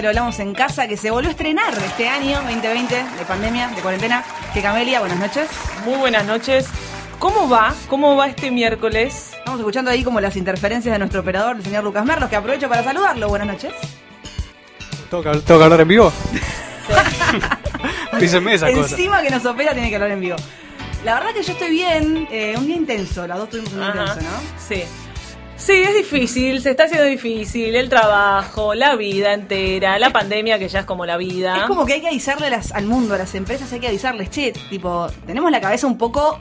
de Lo Hablamos en Casa que se volvió a estrenar este año 2020 de pandemia, de cuarentena. Que Camelia, buenas noches. Muy buenas noches. ¿Cómo va? ¿Cómo va este miércoles? Estamos escuchando ahí como las interferencias de nuestro operador, el señor Lucas Merlos, que aprovecho para saludarlo. Buenas noches. ¿Tengo que, tengo que hablar en vivo? Dícenme esa cosa. Encima que nos opera tiene que hablar en vivo. La verdad que yo estoy bien, eh, un día intenso, las dos tuvimos un día Ajá. intenso, ¿no? Sí. Sí, es difícil, se está haciendo difícil. El trabajo, la vida entera, la pandemia que ya es como la vida. Es como que hay que avisarle las- al mundo, a las empresas, hay que avisarles, che, tipo, tenemos la cabeza un poco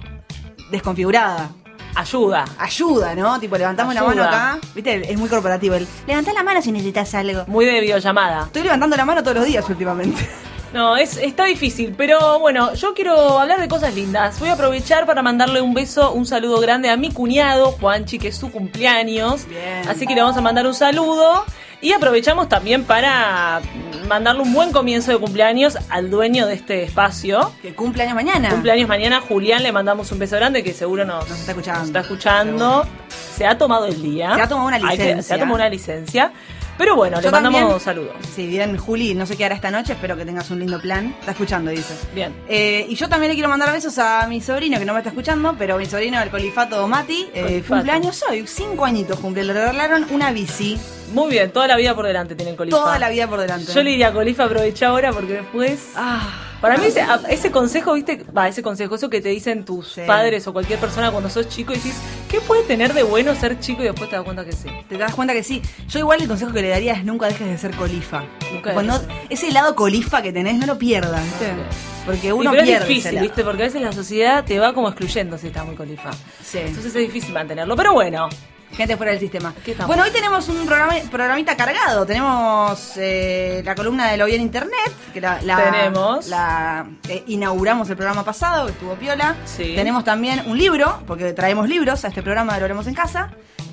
desconfigurada. Ayuda. Ayuda, ¿no? Tipo, levantamos la mano acá. ¿Viste? Es muy corporativo el levantá la mano si necesitas algo. Muy de videollamada. Estoy levantando la mano todos los días últimamente. No, es, está difícil, pero bueno, yo quiero hablar de cosas lindas. Voy a aprovechar para mandarle un beso, un saludo grande a mi cuñado, Juanchi, que es su cumpleaños. Bien. Así que le vamos a mandar un saludo. Y aprovechamos también para mandarle un buen comienzo de cumpleaños al dueño de este espacio. Que cumple años mañana. Cumpleaños mañana, Julián, le mandamos un beso grande que seguro nos, Nos está escuchando. nos está escuchando. Se ha tomado el día. Se ha tomado una que- licencia. se ha tomado una licencia. Pero bueno, Yo le mandamos también- saludos. Sí, bien, Juli, no sé qué hará esta noche, espero que tengas un lindo plan. Está escuchando, dice. Bien. Eh, y yo también le quiero mandar besos a mi sobrino, que no me está escuchando, pero mi sobrino del Colifato Mati, eh, cumpleaños hoy, cinco añitos cumple, le regalaron una bici, Muy bien, toda la vida por delante tiene el colifa. toda la vida por delante. Yo le diría Colifa, aprovecha ahora porque después. Ah, Para mí, ese, consejo, ¿viste? Va, ese consejo, eso que te dicen tus Sí. padres o cualquier persona cuando sos chico y decís, ¿qué puede tener de bueno ser chico? Y después te das cuenta que sí. te das cuenta que sí. Yo igual el consejo que le daría es nunca dejes de ser colifa. Nunca Cuando ese lado colifa que tenés, no lo pierdas, ¿viste? Porque uno pero pierde es difícil. ¿viste? Porque a veces la sociedad te va como excluyendo si estás muy colifa. Sí. Entonces es difícil mantenerlo. Pero bueno, Gente fuera del sistema. Bueno, hoy tenemos un programa, programita cargado. Tenemos eh, la columna de lo vi en internet, que la, la- Tenemos. la eh, inauguramos el programa pasado, que estuvo piola. Sí. Tenemos también un libro, porque traemos libros a este programa de Lo Haremos en Casa.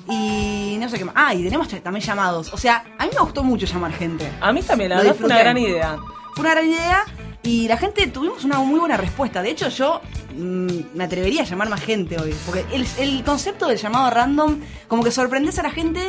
Y no sé qué más. Ah, y tenemos también llamados. O sea, a mí me gustó mucho llamar gente. a mí también, la Lo verdad fue una gran idea. Fue una gran idea y la gente tuvimos una muy buena respuesta. De hecho, yo mm, me atrevería a llamar más gente hoy. Porque el, el concepto del llamado random, como que sorprendes a la gente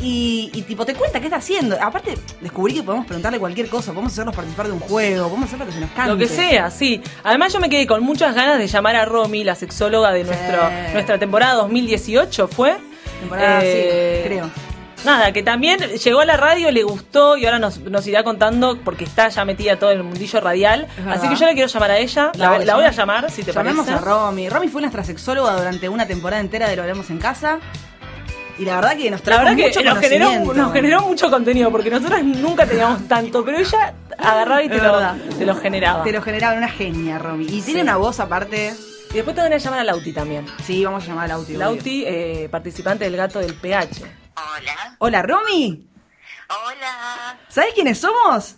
y, y, tipo te cuenta qué está haciendo. Aparte, descubrí que podemos preguntarle cualquier cosa, podemos hacerlos participar de un juego, podemos hacer lo que se nos cante. Lo que sea, sí. Además yo me quedé con muchas ganas de llamar a Romy, la sexóloga de nuestro, nuestra temporada 2018, ¿fue? Temporada, Eh, sí, creo. Nada, que también llegó a la radio, le gustó y ahora nos, nos irá contando porque está ya metida todo en el mundillo radial. Verdad. Así que yo la quiero llamar a ella. La, la voy a llamar, si te Llamemos parece. a Romy. Romy fue nuestra sexóloga durante una temporada entera de Lo Haremos en Casa. Y la verdad que nos La trajo verdad mucho que nos generó, nos generó mucho contenido porque nosotros nunca teníamos tanto, pero ella agarraba y te, lo, verdad. te lo generaba. Te lo generaba una genia, Romy. Y tiene una voz aparte. Y después te van a llamar a Lauti también. Sí, vamos a llamar a Lauti. Lauti, eh, participante del gato del PH. Hola. Hola, Romy. Hola. ¿Sabes quiénes somos?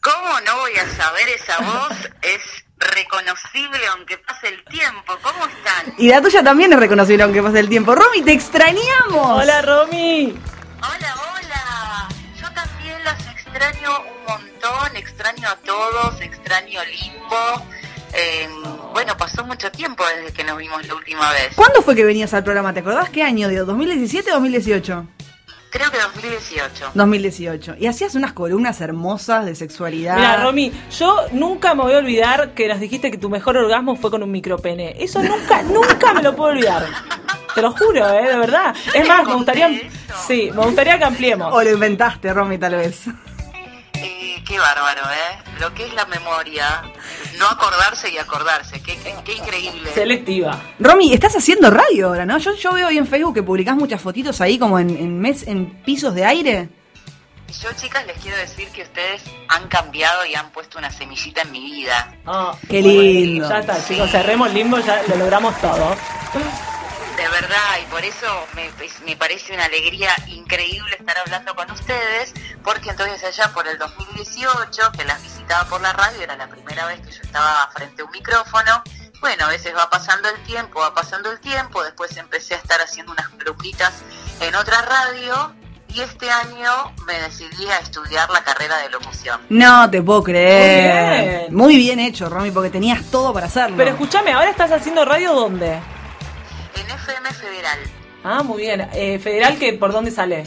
¿Cómo no voy a saber esa voz? Es reconocible aunque pase el tiempo. ¿Cómo están? Y la tuya también es reconocible aunque pase el tiempo. Romy, te extrañamos. Hola, Romy. Hola, hola. Yo también los extraño un montón. Extraño a todos. Extraño Limbo. Eh, bueno, pasó mucho tiempo desde que nos vimos la última vez. ¿Cuándo fue que venías al programa? ¿Te acordás qué año? ¿De 2017 o 2018? creo que 2018. 2018. Y hacías unas columnas hermosas de sexualidad. Mira, Romy, yo nunca me voy a olvidar que nos dijiste que tu mejor orgasmo fue con un micropene. Eso nunca, nunca me lo puedo olvidar. Te lo juro, ¿eh? De verdad. Es más, me gustaría... eso. Sí, me gustaría que ampliemos. O lo inventaste, Romy, tal vez. Qué bárbaro, ¿eh? Lo que es la memoria. No acordarse y acordarse. Qué, qué, qué increíble. Selectiva. Romy, estás haciendo radio ahora, ¿no? Yo, yo veo ahí en Facebook que publicás muchas fotitos ahí como en, en, mes, en pisos de aire. Yo, chicas, les quiero decir que ustedes han cambiado y han puesto una semillita en mi vida. Ah, Qué bueno, lindo. Ya está, chicos, cerremos limbo, ya lo logramos todo. De verdad, y por eso me, me parece una alegría increíble estar hablando con ustedes, porque entonces allá por el 2018, que las visitaba por la radio, era la primera vez que yo estaba frente a un micrófono. Bueno, a veces va pasando el tiempo, va pasando el tiempo, después empecé a estar haciendo unas columnitas en otra radio, y este año me decidí a estudiar la carrera de locución. No te puedo creer. Muy bien. Muy bien hecho, Romy, porque tenías todo para hacerlo. Pero escúchame, ¿ahora estás haciendo radio dónde? En FM Federal, Ah, muy bien. Eh, ¿Federal que por dónde sale?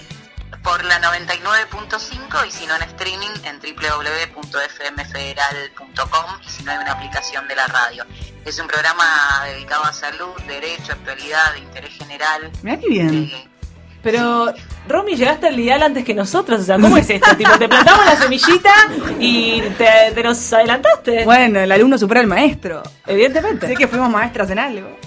por la 99.5 y si no en streaming en www.fmfederal.com y si no hay una aplicación de la radio. Es un programa dedicado a salud, derecho, actualidad, de interés general. Mirá qué bien. Eh, Pero, Romy, llegaste al ideal antes que nosotros. O sea, ¿cómo es esto? tipo, te plantamos la semillita y te, te nos adelantaste. Bueno, el alumno supera al maestro. Evidentemente. Sé que fuimos maestras en algo.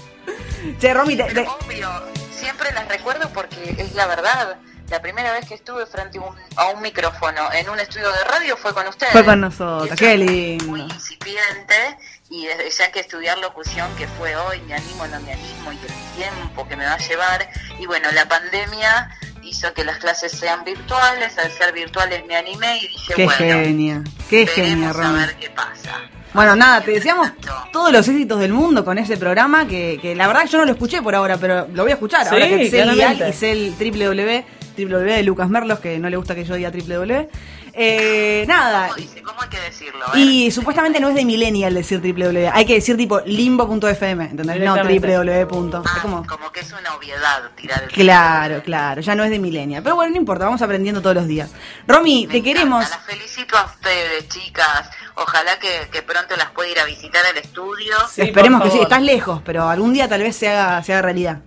Che, Romy, te- te- Obvio, siempre las recuerdo porque es la verdad. La primera vez que estuve frente a un, a un micrófono en un estudio de radio fue con ustedes. Fue con nosotros, qué lindo. Muy incipiente y desde ya que estudiar locución, que fue hoy, me animo, no me animo y el tiempo que me va a llevar. Y bueno, la pandemia hizo que las clases sean virtuales, al ser virtuales me animé y dije, qué bueno, genia. Qué genia, veremos a ver qué pasa. Bueno, nada, te deseamos todos los éxitos del mundo con ese programa que, que la verdad yo no lo escuché por ahora, pero lo voy a escuchar Sí, ahora que sé el claramente. ideal y sé el www, www de Lucas Merlos, que no le gusta que yo diga www. Eh, nada, ¿Cómo dice? ¿Cómo hay que decirlo? Y supuestamente no es de millennial decir www, hay que decir tipo limbo.fm, ¿entendés? No www. punto. Ah, Es como... como que es una obviedad tirar el Claro, claro, ya no es de millennial. Pero bueno, no importa, vamos aprendiendo todos los días. Romy, Me te encanta, queremos. Las felicito a ustedes, chicas. Ojalá que, que pronto las pueda ir a visitar al estudio. Sí, Esperemos que sí, estás lejos, pero algún día tal vez se haga, se haga realidad.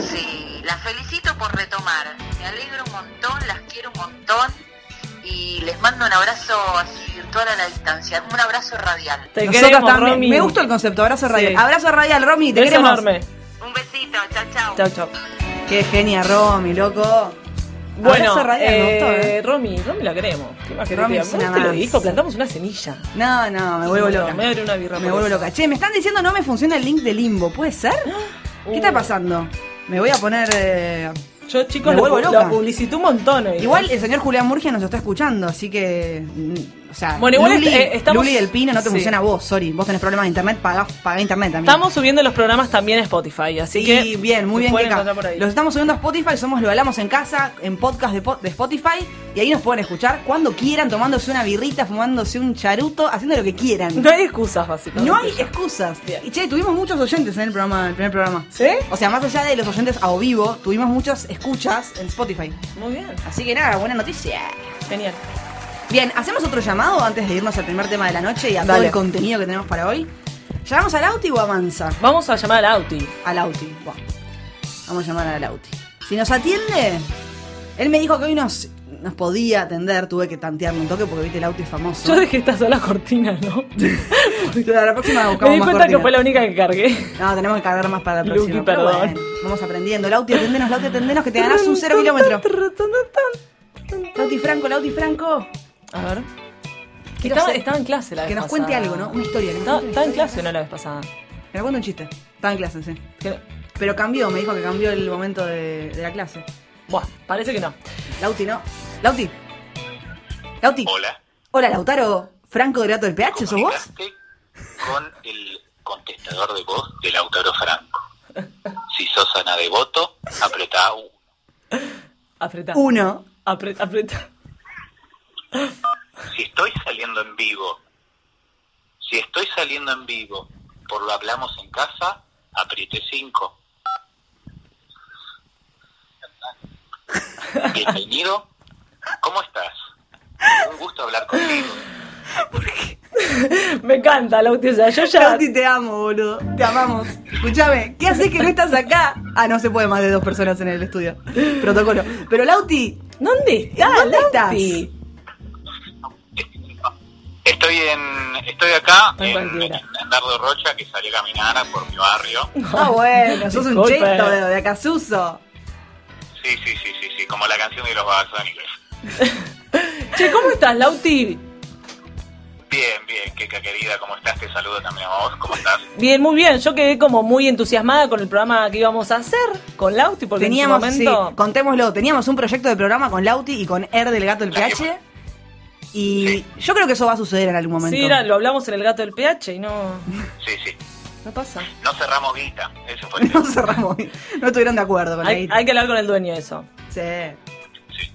Sí, las felicito por retomar. Me alegro un montón, las quiero un montón. Y les mando un abrazo así virtual a la distancia, un abrazo radial. Te Nosotros queremos, también. Romy. Me gustó el concepto, abrazo radial. Sí. Abrazo radial, Romy, te Beso queremos. enorme. Un besito, chao, chao. Chau, chau. Qué genia, Romy, loco. Bueno, abrazo radial, me gustó, eh, ¿eh? Romy, Romy la queremos. ¿Qué más querés Romy que ¿Vos te lo más. dijo? Plantamos una semilla. No, no, me vuelvo No, loca. me voy a abrir una birra Me vuelvo eso. loca. Che, me están diciendo no me funciona el link de Limbo, ¿puede ser? ¿Qué Uh. está pasando? Me voy a poner... eh, Yo, chicos, Me lo, vuelvo pu- loca. lo publicité un montón hoy. Igual el señor Julián Murgia nos está escuchando, así que. mm, sea, Bueno, igual Luli, eh, estamos- Luli del Pino no te sí. funciona a vos, sorry. Vos tenés problemas de internet, pagá, pagá internet también. Estamos subiendo los programas también a Spotify, así Sí, que. bien, muy bien, por ahí. Los estamos subiendo a Spotify, somos Lo Hablamos en Casa, en podcast de, po- de Spotify, y ahí nos pueden escuchar cuando quieran, tomándose una birrita, fumándose un charuto, haciendo lo que quieran. No hay excusas, básicamente. No hay excusas. Bien. Y che, tuvimos muchos oyentes en el programa, el primer programa. ¿Sí? O sea, más allá de los oyentes a o vivo, tuvimos muchas escuchas en Spotify. Muy bien. Así que nada, buena noticia. Genial. Bien, ¿hacemos otro llamado antes de irnos al primer tema de la noche y a todo Dale. el contenido que tenemos para hoy? ¿Llamamos al Auti o a Mansa? Vamos a llamar al Auti. Al Auti. Vamos a llamar al Auti. Si nos atiende, él me dijo que hoy nos, nos podía atender, tuve que tantearme un toque porque viste el Auti es famoso. Yo dejé esta sola cortina, ¿no? La próxima Me buscamos di más cuenta que fue la única que cargué. No, tenemos que cargar más para la Luqui, próxima. pero perdón. bueno, vamos aprendiendo. Lauti, atendenos, Lauti, atendenos, que te ganás un cero kilómetro. Lauti Franco, Lauti Franco. A ver. Estaba, hacer- estaba en clase la vez que nos pasada. cuente algo, ¿no? Una historia. Estaba, en clase, ¿no? La vez pasada. Que nos cuente un chiste. Estaba en clase, sí. Pero cambió, me dijo que cambió el momento de, de la clase. Buah, parece que no. Lauti, ¿no? Lauti. Lauti. Hola. Hola, Lautaro. Franco de Gato del PH, ¿sos vos? Con el contestador de voz de Lautaro Franco. Si sos Ana Devoto, apretá uno. Apreta. Uno. Apreta, apreta. Si estoy saliendo en vivo, si estoy saliendo en vivo, por lo hablamos en casa, apriete cinco. Bienvenido. ¿Cómo estás? Un gusto hablar contigo. Me encanta, Lauti. O sea, yo ya. Lauti, te amo, boludo. Te amamos. Escúchame, ¿qué haces que no estás acá? Ah, no se puede más de dos personas en el estudio. Protocolo. Pero Lauti, ¿Dónde estás? ¿Dónde Lauti? Estoy en, estoy acá En en, cualquiera. en Dardo Rocha, que salí a caminar por mi barrio. ah, bueno, sos un cheto de, de Acasuso. Sí, sí, sí, sí, sí, como la canción de los Babasónicos. Che, ¿cómo estás, Lauti? Bien, bien, Keka querida, ¿cómo estás? Te saludo también a vos, ¿cómo estás? Bien, muy bien. Yo quedé como muy entusiasmada con el programa que íbamos a hacer con Lauti, porque Teníamos, en su sí, momento. contémoslo, teníamos un proyecto de programa con Lauti y con Er del Gato del La PH. Y yo creo que eso va a suceder en algún momento. Sí, era- lo hablamos en el gato del PH y no, Sí, sí. no pasa. No cerramos guita, eso fue el No tema. cerramos. No estuvieron de acuerdo con la Hay, guita. hay que hablar con el dueño de eso. Sí. Sí.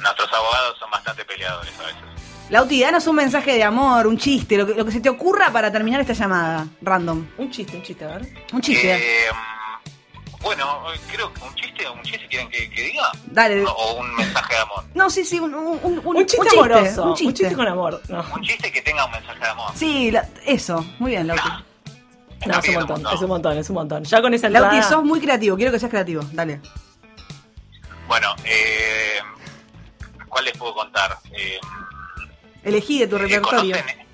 Nuestros abogados son bastante peleadores a veces. Lauti, danos un mensaje de amor, un chiste, lo que, lo que se te ocurra para terminar esta llamada. Random. Un chiste, un chiste, a ver. Un chiste. Eh, bueno, creo que un chiste, un chiste quieren que, que diga. Dale. O- O un mensaje de amor. No, sí, sí, un, un, un, Un, chiste amoroso. Un chiste. con amor. No, Un chiste que tenga un mensaje de amor. Sí, la- eso. Muy bien, Lauti. Nah, no es un montón, no. es un montón, es un montón. Ya con esa Lauti, entrada... sos muy creativo. Quiero que seas creativo. Dale. Bueno, eh, ¿cuál les puedo contar? Eh, Elegí de tu eh, repertorio. ¿conocen?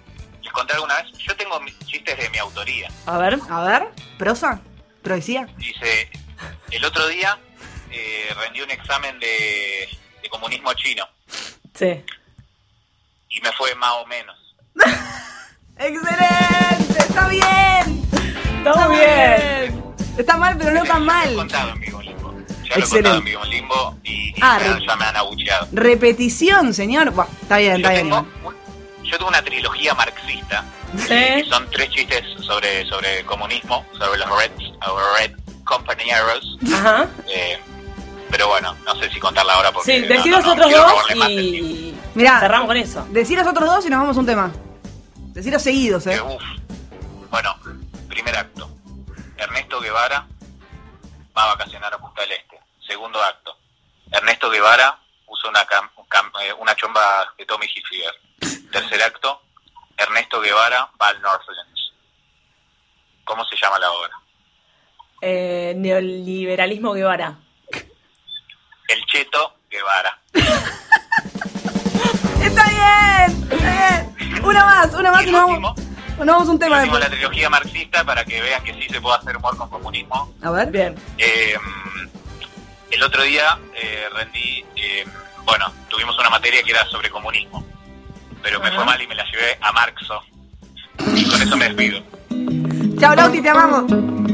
Les conté alguna vez. Yo tengo mis chistes de mi autoría. A ver. A ver, prosa, poesía. Dice, el otro día eh, rendí un examen de, de comunismo chino Sí. y me fue más o menos. ¡Excelente! ¡Está bien! Está bien. Está mal, pero no Ya tan lo he mal. contado en vivo limbo. Ya lo he contado en vivo en limbo y, y Ah, ya, ya me han abucheado. Repetición, señor. Buah, está bien, Yo está bien. tengo, igual. un- yo tengo una trilogía marxista. Sí. que son tres chistes sobre sobre el comunismo, sobre los Red, los red Compañeros. Ajá. Eh, pero bueno, no sé si contarla ahora porque. Sí, decí no, los no, otros dos y Mirá. cerramos con eso. Decí los otros dos y nos vamos a un tema. Decí los seguidos, eh. uf. Bueno, primer acto. Ernesto Guevara va a vacacionar a Punta del Este. Segundo acto. Ernesto Guevara usa una, cam- cam- eh, una chomba de Tommy Hilfiger. Tercer acto. Ernesto Guevara va al Northlands. ¿Cómo se llama la obra? Eh, neoliberalismo Guevara. El Cheto Guevara. ¡Está bien! ¡Está bien! Una más, una más Y nos vamos, nos vamos un tema último, la trilogía marxista para que vean que sí se puede hacer humor con comunismo. A ver. Bien. Eh, el otro día eh, rendí, eh, bueno, tuvimos una materia que era sobre comunismo, pero me fue mal y me la llevé a Marxo. Y con eso me despido. Chao, Lauti, te amamos.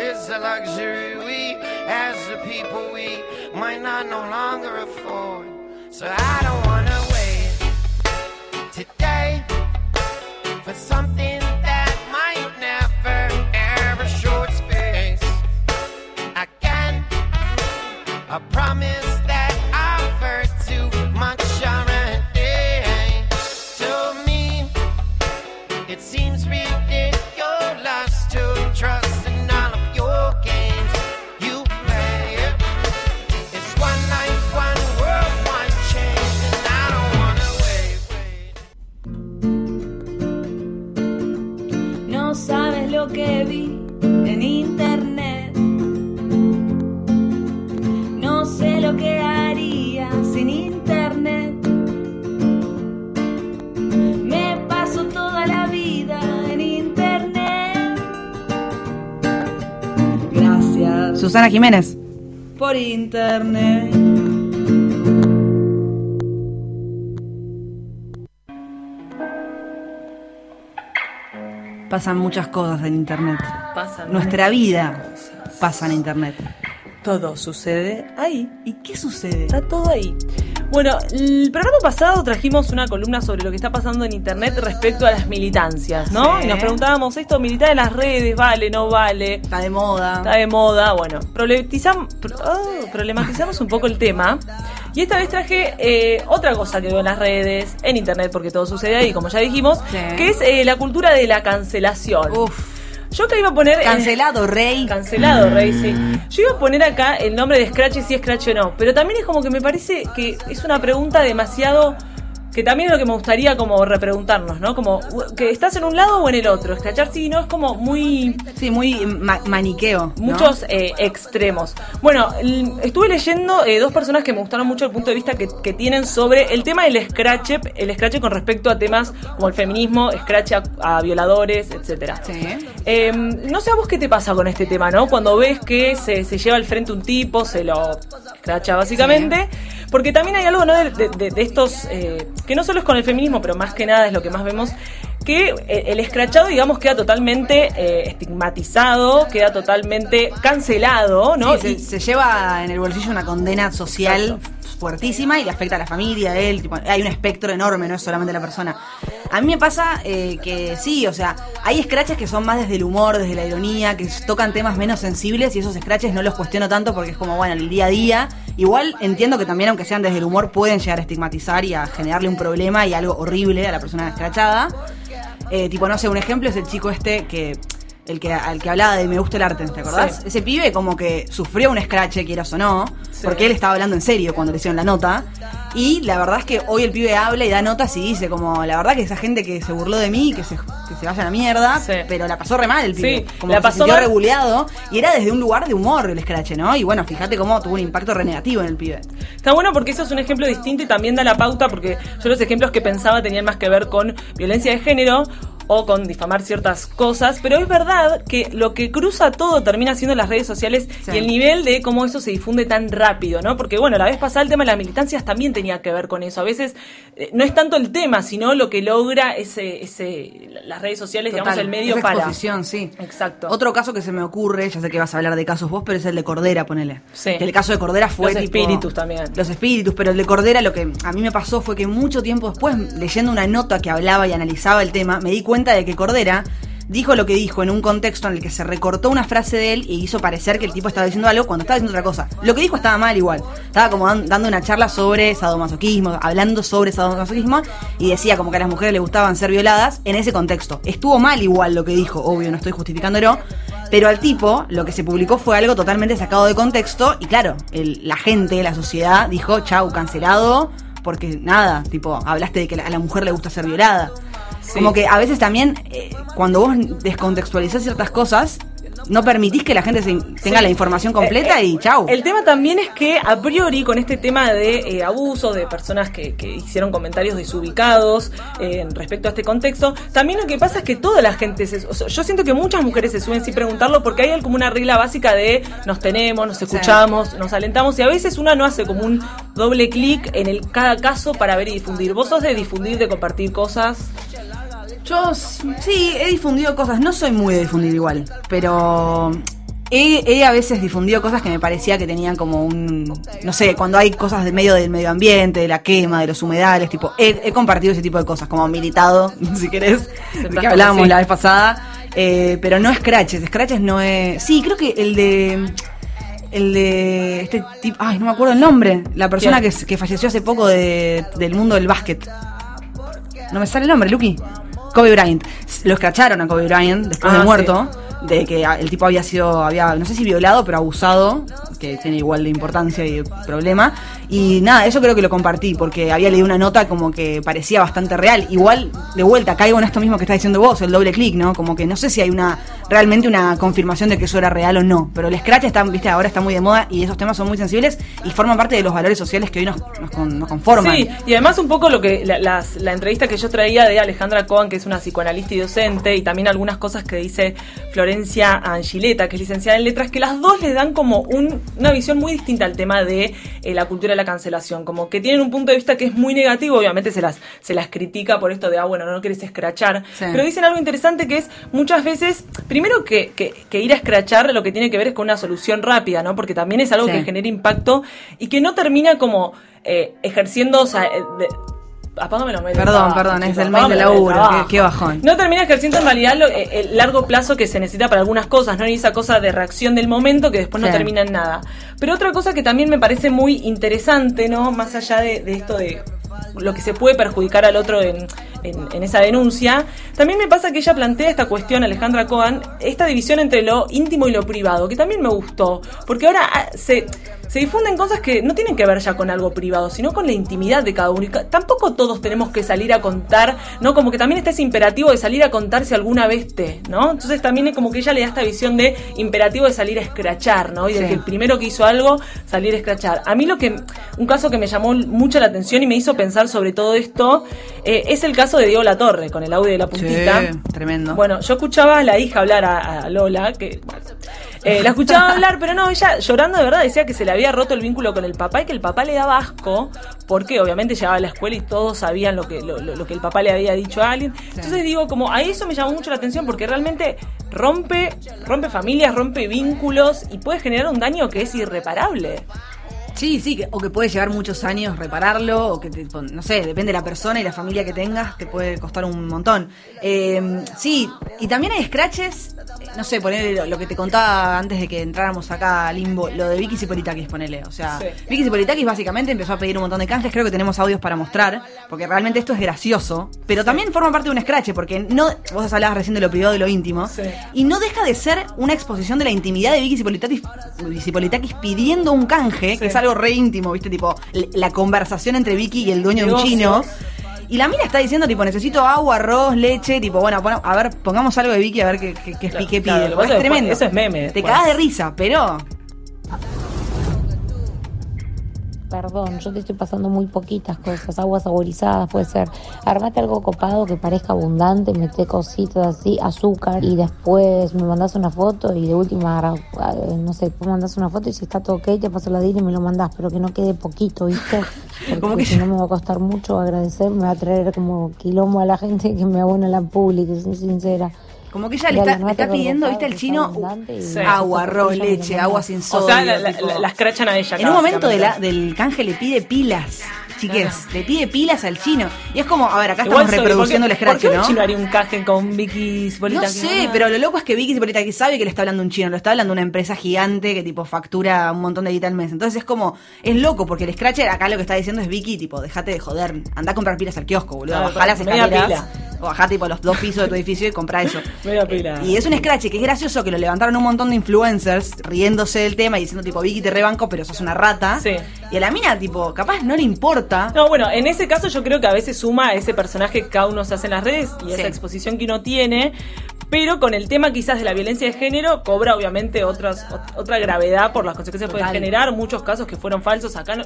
Is a luxury we, as the people, we might not no longer afford. So I don't wanna wait today for something Susana Jiménez. por internet. Pasan muchas cosas en internet. Pasan Nuestra vida pasa en internet. Todo sucede ahí. ¿Y qué sucede? Está todo ahí. Bueno, el programa pasado trajimos una columna sobre lo que está pasando en internet respecto a las militancias, ¿no? Sí. Y nos preguntábamos, ¿esto militar en las redes vale, no vale? Está de moda. Está de moda, bueno, problematizam- oh, problematizamos un poco el tema. Y esta vez traje eh, otra cosa que veo en las redes, en internet, porque todo sucede ahí, como ya dijimos, Sí. que es eh, la cultura de la cancelación. Uf. Yo acá iba a poner. Cancelado, rey. Cancelado, Rey, sí. Yo iba a poner acá el nombre de Scratch y si es Scratch o no. Pero también es como que me parece que es una pregunta demasiado. Que también es lo que me gustaría como repreguntarnos, ¿no? Como que estás en un lado o en el otro. Escrachar sí, no es como muy Sí, muy ma- maniqueo. ¿no? muchos eh, extremos. Bueno, estuve leyendo eh, dos personas que me gustaron mucho el punto de vista que, que tienen sobre el tema del scratch, el scratch con respecto a temas como el feminismo, scratch a, a violadores, etcétera. Sí. Eh, no sé a vos qué te pasa con este tema, ¿no? Cuando ves que se, se lleva al frente un tipo, se lo escracha básicamente. Porque también hay algo, ¿no? De, de- de- de estos, eh, que no solo es con el feminismo, pero más que nada es lo que más vemos, que eh, el escrachado, digamos, queda totalmente eh, estigmatizado, queda totalmente cancelado, ¿no? Sí, se, Y- se lleva en el bolsillo una condena social fuertísima y le afecta a la familia, a él. tipo, hay un espectro enorme, no es solamente la persona. A mí me pasa eh, que sí, o sea, hay scratches que son más desde el humor, desde la ironía, que tocan temas menos sensibles y esos scratches no los cuestiono tanto porque es como, bueno, el día a día. Igual entiendo que también, aunque sean desde el humor, pueden llegar a estigmatizar y a generarle un problema y algo horrible a la persona escrachada. Eh, tipo, no sé, un ejemplo es el chico este que. El que, al que hablaba de me gusta el arte, ¿te acordás? Sí. Ese pibe como que sufrió un scratch, quieras o no, Sí. porque él estaba hablando en serio cuando le hicieron la nota. Y la verdad es que hoy el pibe habla y da notas y dice como, la verdad que esa gente que se burló de mí, que se, que se vaya a la mierda, Sí. pero la pasó re mal el pibe. Sí, como la que pasó se mal. reguleado y era desde un lugar de humor el scratch, ¿no? Y bueno, fíjate cómo tuvo un impacto re negativo en el pibe. Está bueno porque eso es un ejemplo distinto y también da la pauta porque yo los ejemplos que pensaba tenían más que ver con violencia de género o con difamar ciertas cosas, pero es verdad que lo que cruza todo termina siendo las redes sociales Sí. y el nivel de cómo eso se difunde tan rápido, ¿no? Porque bueno, la vez pasada el tema de las militancias también tenía que ver con eso. A veces eh, no es tanto el tema, sino lo que logra ese, ese las redes sociales, digamos, el medio esa para. exposición, sí. Exacto. Otro caso que se me ocurre, ya sé que vas a hablar de casos vos, pero es el de Cordera, ponele. Sí. Que el caso de Cordera fue Los tipo- espíritus también. Los espíritus, pero el de Cordera lo que a mí me pasó fue que mucho tiempo después, leyendo una nota que hablaba y analizaba el tema, me di cuenta de que Cordera dijo lo que dijo en un contexto en el que se recortó una frase de él y hizo parecer que el tipo estaba diciendo algo cuando estaba diciendo otra cosa. Lo que dijo estaba mal igual. Estaba como dan- dando una charla sobre sadomasoquismo, hablando sobre sadomasoquismo y decía como que a las mujeres les gustaban ser violadas en ese contexto. Estuvo mal igual lo que dijo, obvio, no estoy justificándolo. Pero al tipo, lo que se publicó fue algo totalmente sacado de contexto. Y claro, la gente, la sociedad dijo, chau, cancelado. Porque nada, tipo, hablaste de que a la mujer le gusta ser violada. Como que a veces también, eh, cuando vos descontextualizás ciertas cosas, no permitís que la gente se- tenga Sí. la información completa Eh, eh, y chau. El tema también es que a priori con este tema de eh, abuso de personas que, que hicieron comentarios desubicados eh, respecto a este contexto, también lo que pasa es que toda la gente se, o sea, yo siento que muchas mujeres se suben sin preguntarlo porque hay como una regla básica de nos tenemos, nos escuchamos, nos alentamos y a veces una no hace como un doble clic en el cada caso para ver y difundir. Vos sos de difundir, de compartir cosas. Yo sí, he difundido cosas, no soy muy de difundir igual, pero he, he a veces difundido cosas que me parecía que tenían como un, no sé, cuando hay cosas de medio del medio ambiente, de la quema, de los humedales, tipo, he, he compartido ese tipo de cosas, como militado, si querés, de que hablábamos sí. la vez pasada, eh, pero no scratches, scratches no es, sí, creo que el de... El de este tipo, ay, no me acuerdo el nombre. La persona que falleció hace poco de- del mundo del básquet. No me sale el nombre, Lucky. Kobe Bryant. Lo escracharon a Kobe Bryant después Ah, de muerto. De que el tipo había sido, había, no sé si violado, pero abusado. Que tiene igual de importancia y problema. Y nada, eso creo que lo compartí. Porque había leído una nota como que parecía bastante real. Igual, de vuelta, caigo en esto mismo que estás diciendo vos, el doble clic, ¿no? Como que no sé si hay una, realmente una confirmación de que eso era real o no. Pero el scratch está, viste, ahora está muy de moda y esos temas son muy sensibles y forman parte de los valores sociales que hoy nos, nos, nos conforman. Sí, y además un poco lo que la, las- la entrevista que yo traía de Alejandra Cohen, que es una psicoanalista y docente, y también algunas cosas que dice Florencia Angileta, que es licenciada en letras, que las dos le dan como un- una visión muy distinta al tema de eh, la cultura de la cancelación, como que tienen un punto de vista que es muy negativo, obviamente se las, se las critica por esto de, ah, bueno, no querés escrachar, Sí. pero dicen algo interesante que es muchas veces, primero que, que- que ir a escrachar lo que tiene que ver es con una solución rápida, ¿no? Porque también es algo Sí. que genera impacto y que no termina como eh, ejerciendo, o sea, eh, de- apágame los medios. Perdón, perdón, es el mail de laburo, qué- qué bajón. No termina ejerciendo en realidad lo- eh, el largo plazo que se necesita para algunas cosas, ¿no? Y esa cosa de reacción del momento que después no termina en nada. Pero otra cosa que también me parece muy interesante, ¿no? Más allá de, de esto de lo que se puede perjudicar al otro en, en- en esa denuncia, también me pasa que ella plantea esta cuestión, Alejandra Cohen, esta división entre lo íntimo y lo privado, que también me gustó, porque ahora ah, se, se difunden cosas que no tienen que ver ya con algo privado, sino con la intimidad de cada uno. Y tampoco todos tenemos que salir a contar, ¿no? Como que también está ese imperativo de salir a contar si alguna vez te, ¿no? Entonces también es como que ella le da esta visión de imperativo de salir a escrachar, ¿no? Y de Sí. que el primero que hizo algo, salir a escrachar. A mí lo que, un caso que me llamó mucho la atención y me hizo pensar sobre todo esto, eh, es el caso de Diego Latorre, con el audio de la puntita. Sí, tremendo. Bueno, yo escuchaba a la hija hablar a, a Lola, que eh, la escuchaba hablar, pero no, ella llorando de verdad decía que se le había roto el vínculo con el papá y que el papá le daba asco, porque obviamente llegaba a la escuela y todos sabían lo que, lo, lo- lo que el papá le había dicho a alguien. Entonces digo, como a eso me llamó mucho la atención porque realmente rompe, rompe familias, rompe vínculos y puede generar un daño que es irreparable. Sí, sí, que- o que puede llevar muchos años repararlo, o que, te- no sé, depende de la persona y la familia que tengas, te puede costar un montón. Eh, sí, y también hay scratches, no sé, poner lo, lo que te contaba antes de que entráramos acá a Limbo, lo de Vicky Cipolitakis, ponele. O sea, Sí. Vicky Cipolitakis básicamente empezó a pedir un montón de canjes, creo que tenemos audios para mostrar, porque realmente esto es gracioso, pero también forma parte de un scratch, porque no, vos hablabas recién de lo privado y lo íntimo, Sí. y no deja de ser una exposición de la intimidad de Vicky Cipolitakis pidiendo un canje, que es algo re íntimo, ¿viste? Tipo, la conversación entre Vicky y el dueño de un chino. Y la mina está diciendo, tipo, necesito agua, arroz, leche, tipo, bueno, pon- a ver, pongamos algo de Vicky a ver qué, qué, qué, Claro, qué claro, pide. es tremendo. eso es meme Te después. cagas de risa, pero Perdón, yo te estoy pasando muy poquitas cosas, aguas saborizadas puede ser. Armate algo copado que parezca abundante, mete cositas así, azúcar y después me mandas una foto y de última, eh, no sé, tú mandas una foto y si está todo ok te paso la DIN y me lo mandás, pero que no quede poquito, ¿viste? Porque si no me va a costar mucho agradecer, me va a traer como quilombo a la gente que me abona la pública, soy sincera. Como que ella le está, le está pidiendo, ¿viste? El chino Sí. agua, arroz, leche, agua sin sodio. O sea, la, la, tipo. la- la escrachan a ella. En un momento de del canje le pide pilas, chiques. Le pide pilas al chino. Y es como, a ver, acá Igual estamos soy- reproduciendo ¿por el qué- ¿Por scratch, qué ¿no? chino haría un canje con Vicky Cipolita? No sé, pero lo loco es que Vicky Cipolita que sabe que le está hablando un chino, lo está hablando una empresa gigante que tipo factura un montón de guita al mes. Entonces es como, es loco, porque el Scratcher acá lo que está diciendo es Vicky, tipo, dejate de joder, anda a comprar pilas al kiosco, boludo, Claro, bajá las escaleras, pila. o bajá tipo los dos pisos de tu edificio y comprá eso. Media pila. Y es un Scratch que es gracioso que lo levantaron un montón de influencers riéndose del tema y diciendo tipo, Vicky te rebanco, pero sos una rata. Sí. Y a la mina, tipo, capaz no le importa. No, bueno, en ese caso yo creo que a veces suma ese personaje que cada uno se hace en las redes y Sí. esa exposición que uno tiene, pero con el tema quizás de la violencia de género cobra obviamente otras, ot- otra gravedad por las consecuencias que puede generar, muchos casos que fueron falsos acá, no-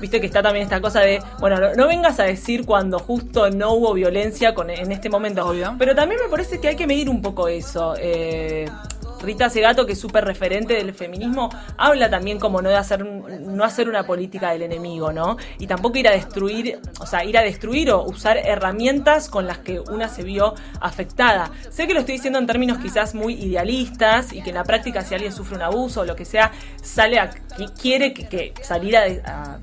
viste que está también esta cosa de, bueno, no, no vengas a decir cuando justo no hubo violencia con, en este momento, Obvio. pero también me parece que hay que medir un poco eso. eh, Rita Segato, que es súper referente del feminismo, habla también como no de hacer no hacer una política del enemigo, ¿no? Y tampoco ir a destruir, o sea, ir a destruir o usar herramientas con las que una se vio afectada. Sé que lo estoy diciendo en términos quizás muy idealistas y que en la práctica si alguien sufre un abuso o lo que sea, sale a qui- quiere que, que salir a-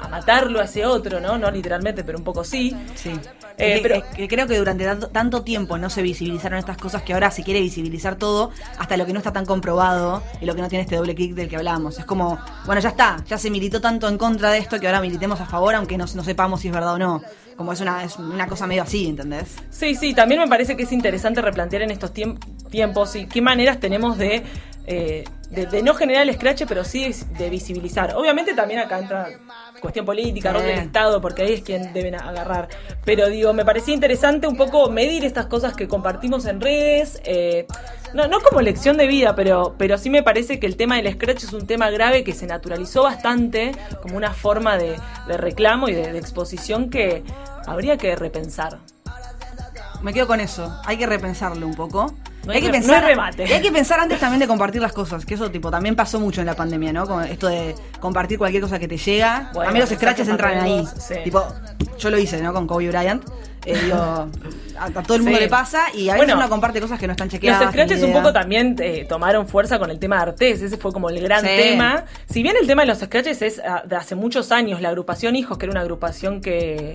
a matarlo a ese otro, ¿no? No literalmente, pero un poco sí. Sí. Eh, pero- que creo que durante tanto, tanto tiempo no se visibilizaron estas cosas que ahora se quiere visibilizar todo, hasta lo que no está tan comprobado y lo que no tiene este doble clic del que hablábamos. Es como, bueno, ya está, ya se militó tanto en contra de esto que ahora militemos a favor, aunque no, no sepamos si es verdad o no. Como es una, es una cosa medio así, ¿entendés? Sí, sí, también me parece que es interesante replantear en estos tiemp- tiempos y qué maneras tenemos de, eh, de, de no generar el scratch, pero sí de visibilizar. Obviamente también acá entra cuestión política, rol del. Estado, porque ahí es quien deben agarrar. Pero digo, me parecía interesante un poco medir estas cosas que compartimos en redes. eh, no, no como lección de vida, pero, pero sí me parece que el tema del scratch es un tema grave que se naturalizó bastante como una forma de, de reclamo y de- de exposición que habría que repensar. Me quedo con eso. Hay que repensarlo un poco. No hay hay que pensar, no hay remate. y hay que pensar antes también de compartir las cosas, que eso tipo también pasó mucho en la pandemia, ¿no? Con esto de compartir cualquier cosa que te llega. Bueno, a mí los scratches entran ahí. sí. Tipo, yo lo hice, ¿no? Con Kobe Bryant. Eh, digo, a, a todo el mundo Sí. le pasa y a veces Bueno, uno comparte cosas que no están chequeadas. Los scratches un poco también eh, tomaron fuerza con el tema de Artés, ese fue como el gran Sí. tema. Si bien el tema de los scratches es ah, de hace muchos años, la agrupación Hijos, que era una agrupación que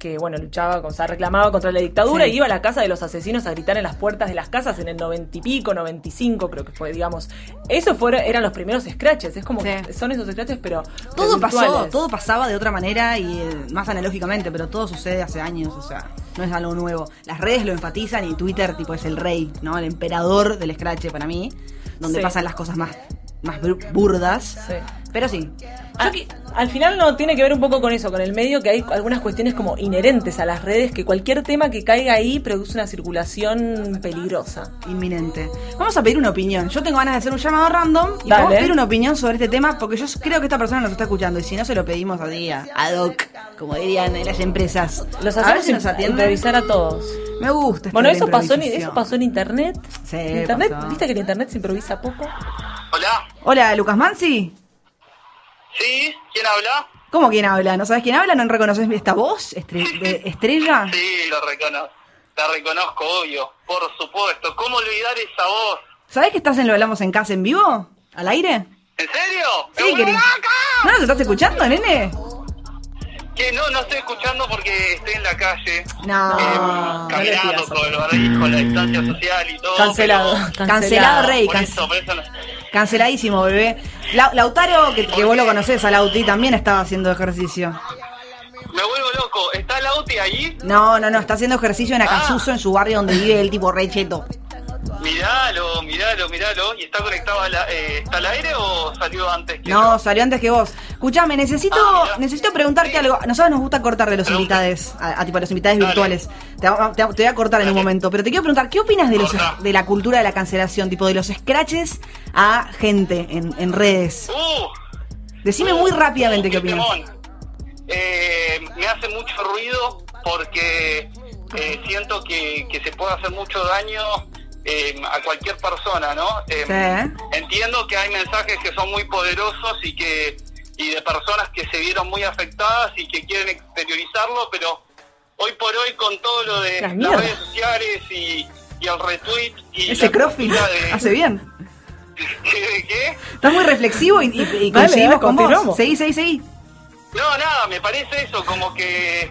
que bueno, luchaba, o sea, reclamaba contra la dictadura Sí. y iba a la casa de los asesinos a gritar en las puertas de las casas en el noventa y pico, noventa y cinco creo que fue, digamos. Eso fueron, eran los primeros scratches, es como Sí. que son esos scratches, pero Todo pasó, todo pasaba de otra manera y eh, más analógicamente, pero todo sucede hace años, o sea, no es algo nuevo. Las redes lo enfatizan y Twitter tipo es el rey, ¿no? El emperador del scratch para mí, donde Sí. pasan las cosas más, más bur- burdas. Sí. Pero sí. Ah, al final no tiene que ver un poco con eso, con el medio, que hay algunas cuestiones como inherentes a las redes, que cualquier tema que caiga ahí produce una circulación peligrosa. Inminente. Vamos a pedir una opinión. Yo tengo ganas de hacer un llamado random y Dale. vamos a pedir una opinión sobre este tema porque yo creo que esta persona nos está escuchando y si no se lo pedimos a día, ad hoc, como dirían en las empresas. Los a ver hacemos si nos atienden. improvisar a todos. Me gusta. Bueno, eso pasó, en, eso pasó en internet. Sí, internet, pasó. ¿viste que en internet se improvisa poco? Hola, Hola, Lucas Mansi. ¿sí? ¿Quién habla? ¿Cómo quién habla? ¿No sabes quién habla? ¿No reconoces esta voz estre- de estrella? Sí, lo reconozco. La reconozco, obvio. Por supuesto. ¿Cómo olvidar esa voz? ¿Sabés que estás en Lo Hablamos en Casa en vivo? ¿Al aire? ¿En serio? Sí, ¡Me querido. ¿No nos estás escuchando, nene? Que no, no estoy escuchando porque estoy en la calle. No. eh, no caminando pidas. con el barbijo, la distancia social y todo. Cancelado, pero- Cancelado, Rey. Por can- eso, por eso no. Canceladísimo, bebé. La- Lautaro, que, que vos lo conocés, a Lauti, también estaba haciendo ejercicio. Me vuelvo loco. ¿Está Lauti ahí? No, no, no, está haciendo ejercicio en Acasuso, en su barrio donde vive el tipo re cheto. Miralo, miralo, miralo. ¿Y está conectado al, eh, ¿está al aire o salió antes que No, salió antes que vos. Escuchame, necesito, Ah, necesito preguntarte algo. A nosotros nos gusta cortarle los invitados, a, a tipo a los invitados virtuales. Te, te voy a cortar en un momento, pero te quiero preguntar, ¿qué opinas de los de la cultura de la cancelación, tipo de los scratches a gente en, en redes? Uh, Decime uh, muy rápidamente uh, qué opinas. Eh, me hace mucho ruido porque eh, siento que, que se puede hacer mucho daño eh, a cualquier persona, ¿no? Eh, Sí. Entiendo que hay mensajes que son muy poderosos y que y de personas que se vieron muy afectadas y que quieren exteriorizarlo, pero hoy por hoy con todo lo de La las redes sociales y, y el retweet y Ese crossfit de- hace bien. ¿Qué? qué? Estás muy reflexivo y, y- y Dale, coincidimos dale, con vos. Seguí, seguí, seguí. No, nada, me parece eso, como que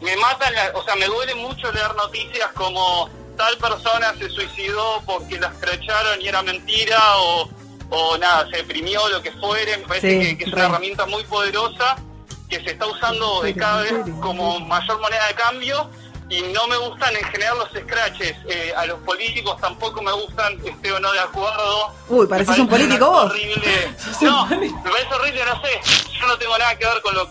me matan, la- o sea, me duele mucho leer noticias como tal persona se suicidó porque la escracharon y era mentira o, o nada, se deprimió, lo que fuere, me parece Sí, que, que es re. una herramienta muy poderosa que se está usando de cada vez como mayor moneda de cambio y no me gustan en general los scratches, Eh, a los políticos tampoco me gustan, esté o no de acuerdo. Uy, pareces parece un político vos. horrible. No, me parece horrible, no sé. Yo no tengo nada que ver con lo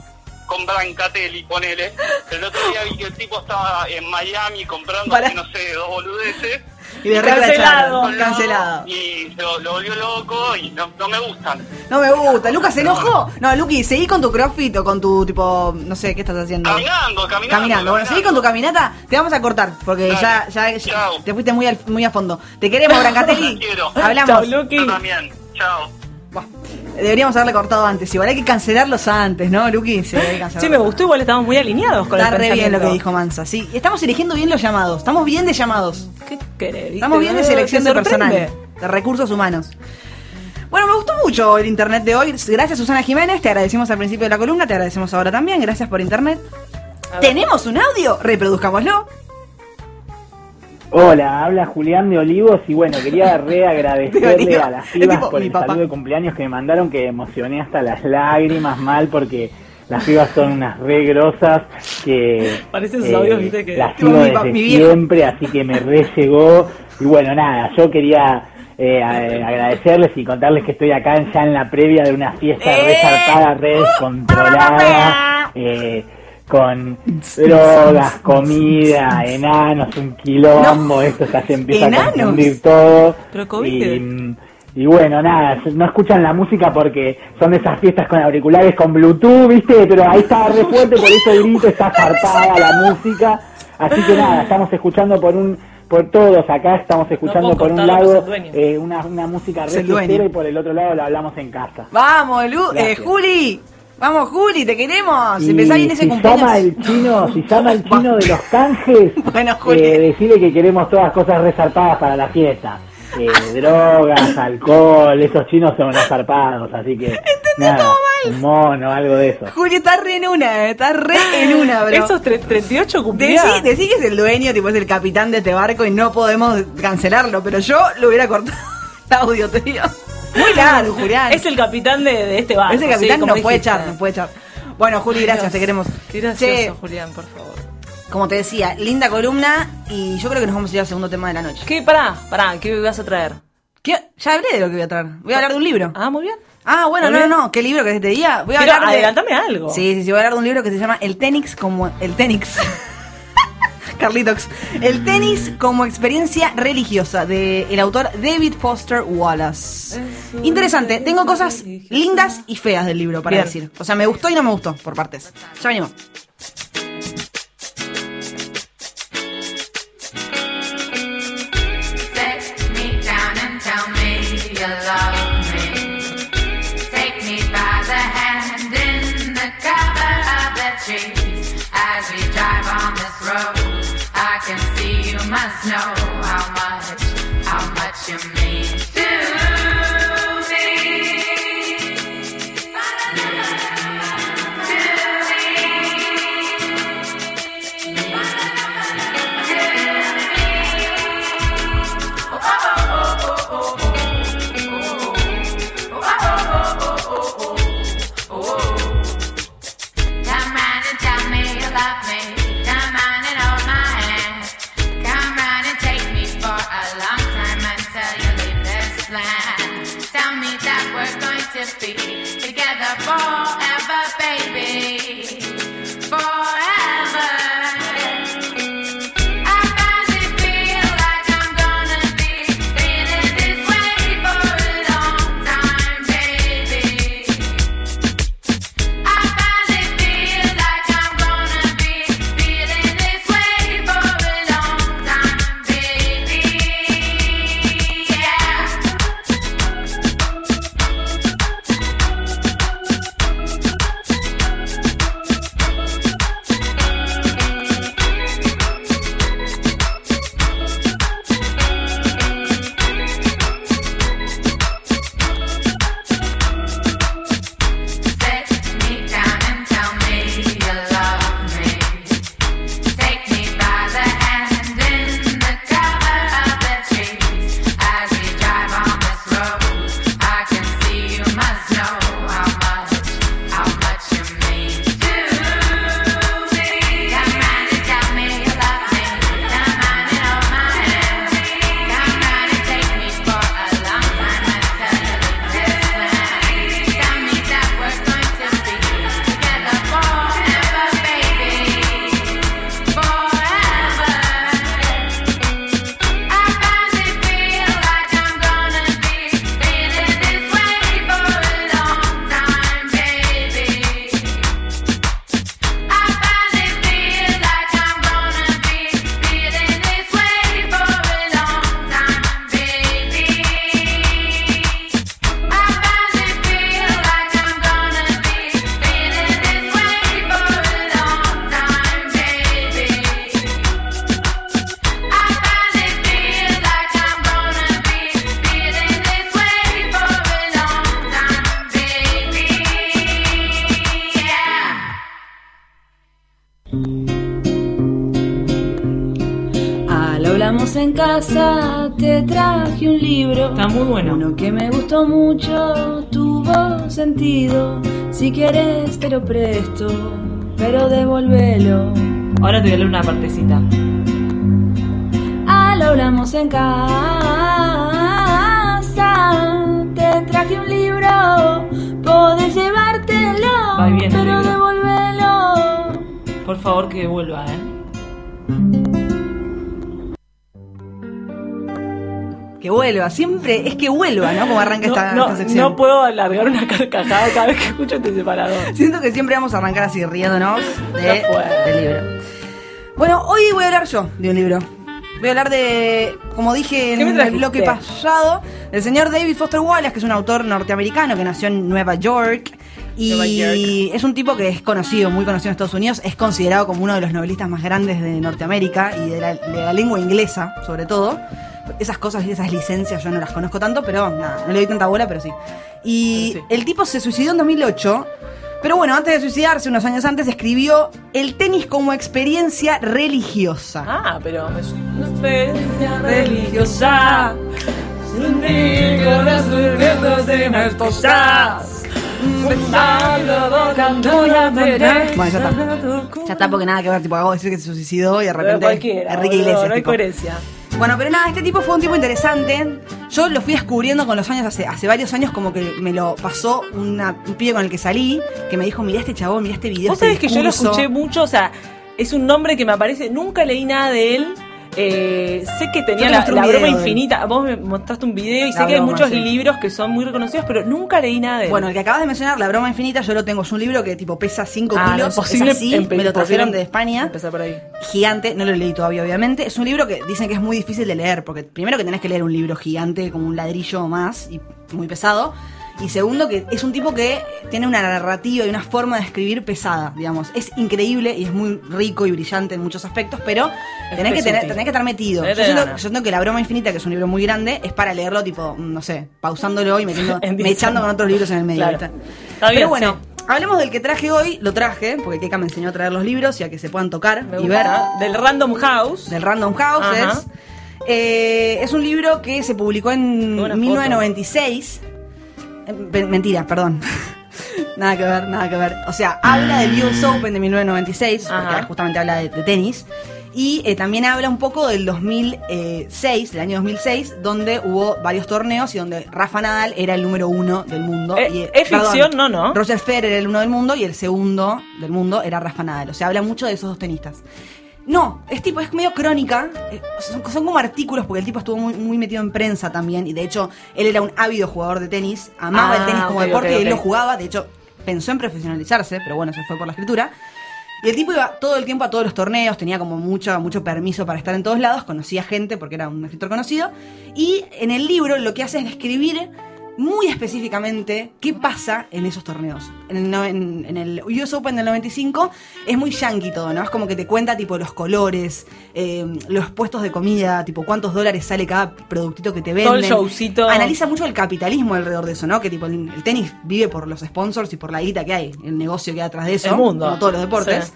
con Brancatelli, ponele. El otro día vi que el tipo estaba en Miami comprando, Para. no sé, dos boludeces. Y de Cancelado. Cancelado. Y lo, lo volvió loco y no, no me gustan. No me gusta. ¿Lucas se enojó? No, Luqui, seguí con tu crossfit o con tu tipo. No sé, ¿qué estás haciendo? Caminando, caminando. Caminando. Bueno, seguí con tu caminata. Te vamos a cortar porque Dale. ya, ya, te fuiste muy, al- muy a fondo. Te queremos, Brancatelli. Te quiero. Hablamos. Chau, Luqui. Yo también. Chao. Deberíamos haberle cortado antes. Igual hay que cancelarlos antes, ¿no, Luqui? Sí, Sí, me gustó, igual estamos muy alineados con Está el re bien lo que dijo Mansa. Sí, estamos eligiendo bien los llamados. Estamos bien de llamados. ¿Qué querés? Estamos bien de ¿Te selección de personal, de recursos humanos. Bueno, me gustó mucho el internet de hoy. Gracias, Susana Jiménez. Te agradecimos al principio de la columna, te agradecemos ahora también. Gracias por internet. ¿Tenemos un audio? Reproduzcámoslo. Hola, habla Julián de Olivos y bueno, quería re De agradecerle Olivos. a las pibas tipo por el papá. saludo de cumpleaños que me mandaron que emocioné hasta las lágrimas mal porque las pibas son unas re grosas que eh, Parecen sus audios, viste, que- las sigo desde mi siempre, así que me re llegó y bueno, nada, yo quería eh, a- agradecerles y contarles que estoy acá ya en la previa de una fiesta re ¡Eh! zarpada, re descontrolada, eh, con drogas, comida, enanos, un quilombo, esto ya se empieza ¿Enanos? a confundir todo. Y, y bueno, nada, no escuchan la música porque son de esas fiestas con auriculares con Bluetooth, ¿viste? Pero ahí está re fuerte, por eso el grito está zarpada la música. Así que nada, estamos escuchando por un por todos acá estamos escuchando por un lado eh, una, una música re y por el otro lado la hablamos en casa. Vamos, Lu eh. Juli. Vamos, Juli, te queremos. Y Empezá bien ese si cumpleaños. llama el chino, si llama el chino de los canjes, Bueno, Juli. eh, decirle que queremos todas cosas resarpadas para la fiesta. Eh, drogas, alcohol, esos chinos son unos zarpados, así que nada, un mono, algo de eso. Juli está re en una, eh, está re en una, bro. Esos tre- 38 cumplían. Decí, decí que es el dueño, tipo es el capitán de este barco y no podemos cancelarlo, pero yo lo hubiera cortado el audio, te digo. Muy largo, Julián. Es el capitán de, de este barco. Ese sí, capitán como nos puede echar, nos puede echar. Bueno, Juli, gracias, Dios, te queremos. Gracioso, Che, Julián, por favor. como te decía, linda columna y yo creo que nos vamos a ir al segundo tema de la noche. ¿Qué? Pará, pará, ¿qué vas a traer? ¿Qué? Ya hablé de lo que voy a traer. Voy a hablar de un libro. Ah, muy bien. Ah, bueno, no, no, no. ¿Qué libro que es este día? Voy a Quiero- hablar de... adelantame algo. Sí, sí, sí, voy a hablar de un libro que se llama El tenis como... El tenis. Carlitox. El tenis como experiencia religiosa de el autor David Foster Wallace. Interesante. Tengo cosas lindas y feas del libro para Bien. decir. O sea, me gustó y no me gustó por partes. Ya venimos. Know how much, how much you Está muy bueno. Uno que me gustó mucho, tuvo sentido. Si quieres te lo presto, pero devuélvelo. Ahora te voy a leer una partecita. Al hablamos en casa, te traje un libro. Podés llevártelo, Va bien pero libro. devuélvelo. Por favor que vuelva, ¿eh? Que vuelva, siempre es que vuelva, ¿no? Como arranca No, esta, no, esta sección. no puedo alargar una carcajada cada vez que escucho este separador. Siento que siempre vamos a arrancar así riéndonos de, del libro. Bueno, hoy voy a hablar yo de un libro. Voy a hablar de, como dije ¿Qué me en el bloque pasado, del señor David Foster Wallace, que es un autor norteamericano que nació en Nueva York. Y es un tipo que es conocido, muy conocido en Estados Unidos. Es considerado como uno de los novelistas más grandes de Norteamérica y de la, de la lengua inglesa, sobre todo. Esas cosas y esas licencias yo no las conozco tanto, pero nada, no le doy tanta bola, pero sí. Y Pero sí. el tipo se suicidó en 2008. Pero bueno, antes de suicidarse, unos años antes, escribió El tenis como experiencia religiosa. Ah, pero me una experiencia religiosa. Sentir que resurgiendo de mis cosas. Bueno, ya está. Ya está porque nada que ver, tipo, hago decir que se suicidó y de repente Enrique Iglesias. no hay tipo. coherencia. Bueno, pero nada, este tipo fue un tipo interesante. Yo lo fui descubriendo con los años, hace, hace varios años, como que me lo pasó una- un pibe con el que salí, que me dijo, mirá este chabón, mirá este video. Vos este sabés que yo lo discurso". escuché mucho, o sea, es un nombre que me aparece, nunca leí nada de él. Eh, sé que tenía la, broma infinita. Vos me mostraste un video y La sé que hay muchos sí. libros que son muy reconocidos, pero nunca leí nada de él. Bueno, el que acabas de mencionar, La Broma Infinita, yo lo tengo. Es un libro que tipo pesa 5 Ah, no, kilos. imposible es así, me lo trajeron de España. Empezar por ahí. Gigante, no lo leí todavía, obviamente. Es un libro que dicen que es muy difícil de leer, porque primero que tenés que leer un libro gigante, como un ladrillo o más, y muy pesado. Y segundo, que es un tipo que tiene una narrativa y una forma de escribir pesada, digamos. Es increíble y es muy rico y brillante en muchos aspectos, pero tenés que, tener, tenés que estar metido. Yo siento, ganas. yo siento que La Broma Infinita, que es un libro muy grande, es para leerlo, tipo, no sé, pausándolo y metiendo, echando con otros libros en el medio. Claro. Está bien, pero bueno, sí. hablemos del que traje hoy. Lo traje, porque Keka me enseñó a traer los libros y a que se puedan tocar Me y ver Del Random House. del Random Houses. Ajá. Eh, es un libro que se publicó en Qué buena 1996. Eh, mentira, perdón. nada que ver, nada que ver. O sea, habla del US Open de 1996, porque Ajá. justamente habla de, de tenis. Y eh, también habla un poco del 2006, del año 2006, donde hubo varios torneos y donde Rafa Nadal era el número uno del mundo. Eh, y, eh, ¿es perdón, ficción? No, no. Roger Federer era el uno del mundo y el segundo del mundo era Rafa Nadal. O sea, habla mucho de esos dos tenistas. No, es tipo, es medio crónica. eh, son, son como artículos porque el tipo estuvo muy, muy metido en prensa también. Y de hecho, él era un ávido jugador de tenis. Amaba Ah, el tenis como ok, deporte y él lo jugaba. De hecho, pensó en profesionalizarse, pero bueno, se fue por la escritura. Y el tipo iba todo el tiempo a todos los torneos, tenía como mucho, mucho permiso para estar en todos lados, conocía gente porque era un escritor conocido. Y en el libro lo que hace es describir muy específicamente qué pasa en esos torneos. En el, no- en- en el US Open del 95 es muy yankee todo, ¿no? Es como que te cuenta tipo los colores, eh, los puestos de comida, tipo cuántos dólares sale cada productito que te venden. Todo el showcito. Analiza mucho el capitalismo alrededor de eso, ¿no? Que tipo el, el tenis vive por los sponsors y por la guita que hay, el negocio que hay atrás de eso. El mundo. Como todos los deportes. Sí.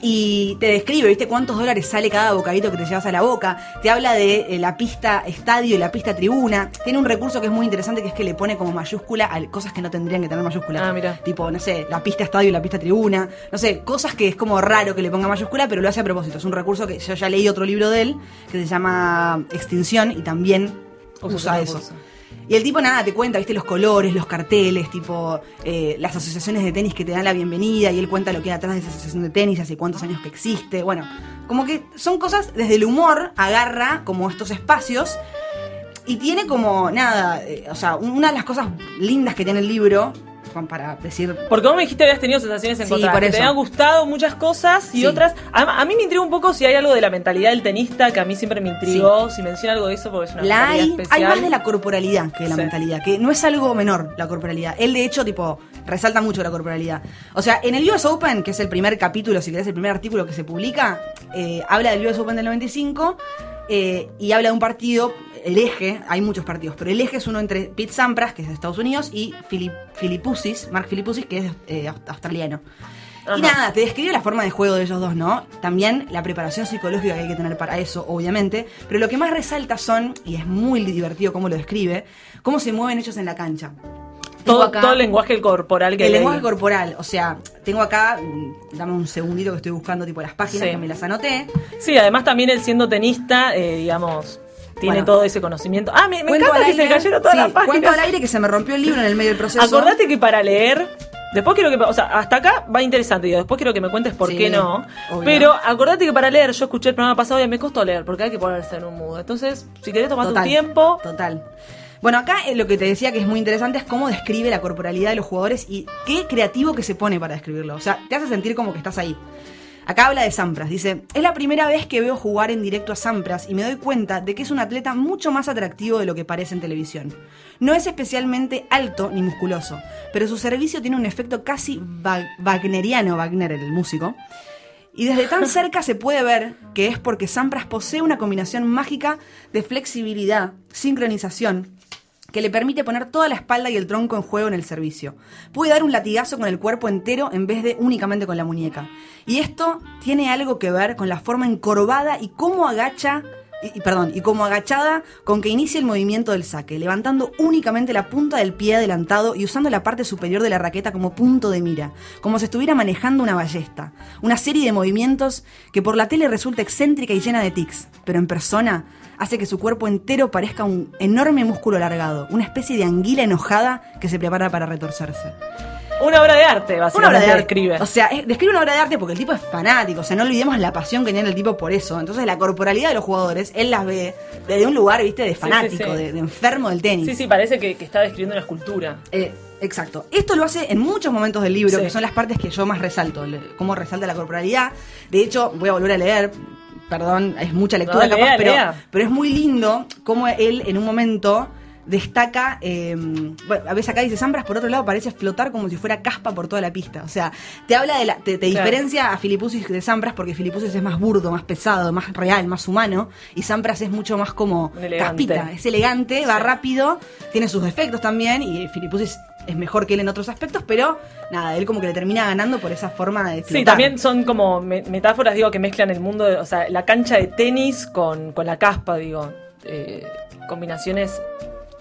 Y te describe, ¿viste? Cuántos dólares sale cada bocadito que te llevas a la boca. Te habla de eh, la pista estadio y la pista tribuna. Tiene un recurso que es muy interesante que es que le pone como mayúscula a cosas que no tendrían que tener mayúscula. Ah, mira. Tipo, no sé, la pista estadio y la pista tribuna. No sé, cosas que es como raro que le ponga mayúscula, pero lo hace a propósito. Es un recurso que yo ya leí otro libro de él que se llama Extinción y también Usa usa eso. recurso. Y el tipo nada, te cuenta, viste, los colores, los carteles, tipo, eh, las asociaciones de tenis que te dan la bienvenida, y él cuenta lo que hay atrás de esa asociación de tenis, hace cuántos años que existe. Bueno, como que son cosas, desde el humor, agarra como estos espacios, y tiene como, nada, eh, o sea, una de las cosas lindas que tiene el libro, Juan, para decir... Porque vos me dijiste que habías tenido sensaciones Sí, encontradas. por que te habían gustado muchas cosas y Sí. otras. A, a mí me intriga un poco si hay algo de la mentalidad del tenista que a mí siempre me intrigó. Si menciona algo de eso, porque es una La mentalidad hay, especial. hay más de la corporalidad que de la Sí. mentalidad, que no es algo menor la corporalidad. Él de hecho, tipo, resalta mucho la corporalidad. O sea, en el US Open, que es el primer capítulo, si querés, el primer artículo que se publica, eh, habla del US Open del 95 eh, y habla de un partido, el eje, hay muchos partidos, pero el eje es uno entre Pete Sampras, que es de Estados Unidos, y Filip, Filipussis, Mark Filipussis, que es eh, aust- australiano. Ajá. Y nada, te describe la forma de juego de ellos dos, ¿no? También la preparación psicológica que hay que tener para eso, obviamente. Pero lo que más resalta son, y es muy divertido cómo lo describe, cómo se mueven ellos en la cancha. Todo, acá todo el lenguaje corporal que el leí. lenguaje corporal. O sea, tengo acá, mm, dame un segundito que estoy buscando tipo las páginas Sí. que me las anoté. Sí, además también él siendo tenista, eh, digamos, tiene Bueno. todo ese conocimiento. Ah, me, me encanta que se aire- cayeron todas sí, las páginas. Cuento al aire que se me rompió el libro en el medio del proceso. Acordate que para leer, después quiero que, o sea, hasta acá va interesante, digo, después quiero que me cuentes por Sí, qué no. obvio. Pero acordate que para leer, yo escuché el programa pasado y me costó leer, porque hay que ponerse en un mood. Entonces, si querés tomar tu tiempo, Total. Bueno, acá eh, lo que te decía que es muy interesante es cómo describe la corporalidad de los jugadores y qué creativo que se pone para describirlo. O sea, te hace sentir como que estás ahí. Acá habla de Sampras, dice, es la primera vez que veo jugar en directo a Sampras y me doy cuenta de que es un atleta mucho más atractivo de lo que parece en televisión. No es especialmente alto ni musculoso, pero su servicio tiene un efecto casi wa- wagneriano, Wagner el músico, y desde tan cerca se puede ver que es porque Sampras posee una combinación mágica de flexibilidad, sincronización, que le permite poner toda la espalda y el tronco en juego en el servicio. Puede dar un latigazo con el cuerpo entero en vez de únicamente con la muñeca. Y esto tiene algo que ver con la forma encorvada y cómo agacha y, perdón, y como agachada con que inicie el movimiento del saque, levantando únicamente la punta del pie adelantado y usando la parte superior de la raqueta como punto de mira, como si estuviera manejando una ballesta. Una serie de movimientos que por la tele resulta excéntrica y llena de tics, pero en persona hace que su cuerpo entero parezca un enorme músculo alargado, una especie de anguila enojada que se prepara para retorcerse. Una obra de arte, Una básicamente. obra de arte. describe. O sea, es- describe una obra de arte porque el tipo es fanático. O sea, no olvidemos la pasión que tiene el tipo por eso. Entonces, la corporalidad de los jugadores, él las ve desde un lugar, viste, de sí, fanático, sí. De, de enfermo del tenis. Sí, sí, parece que, que está describiendo una escultura. Eh, exacto. Esto lo hace en muchos momentos del libro, Sí. que son las partes que yo más resalto. Cómo resalta la corporalidad. De hecho, voy a volver a leer. Perdón, es mucha lectura No, capaz, lea, pero, lea. pero es muy lindo cómo él en un momento destaca, eh, bueno, a veces acá dice Sampras, por otro lado parece flotar como si fuera caspa por toda la pista. O sea, te habla de la, te, te Claro. diferencia a Filipusis de Sampras porque Filipusis es más burdo, más pesado, más real, más humano, y Sampras es mucho más como Elegante. caspita, es elegante, va rápido, tiene sus defectos también, y Filipusis es mejor que él en otros aspectos, pero nada, él como que le termina ganando por esa forma de Sí, flotar. también son como me- metáforas, digo, que mezclan el mundo, de- o sea, la cancha de tenis con, con la caspa, digo. Eh, combinaciones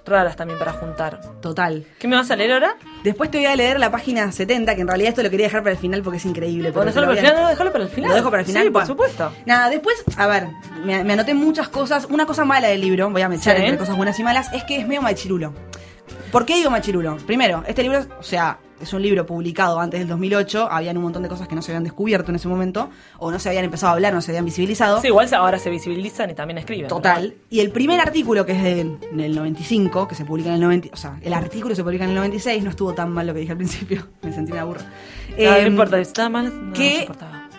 raras también para juntar. Total. ¿Qué me vas a leer ahora? Después te voy a leer la página 70, que en realidad esto lo quería dejar para el final porque es increíble. pero dejarlo para el final, no, dejarlo para el final. ¿Lo dejo para el final? Sí, por supuesto. Nada, después, a ver, me, me anoté muchas cosas. Una cosa mala del libro, voy a mechar Sí. entre cosas buenas y malas, es que es medio machirulo. ¿Por qué digo machirulo? Primero, este libro, o sea, es un libro publicado antes del 2008, habían un montón de cosas que no se habían descubierto en ese momento, o no se habían empezado a hablar, no se habían visibilizado. Sí, igual ahora se visibilizan y también escriben. Total. Y el primer artículo, que es del, del 95, que se publica en el 90, o sea, el artículo se publica en el 96, no estuvo tan mal lo que dije al principio, me sentí una burra. ¿no? Em, importa, está mal. No, que- no importaba.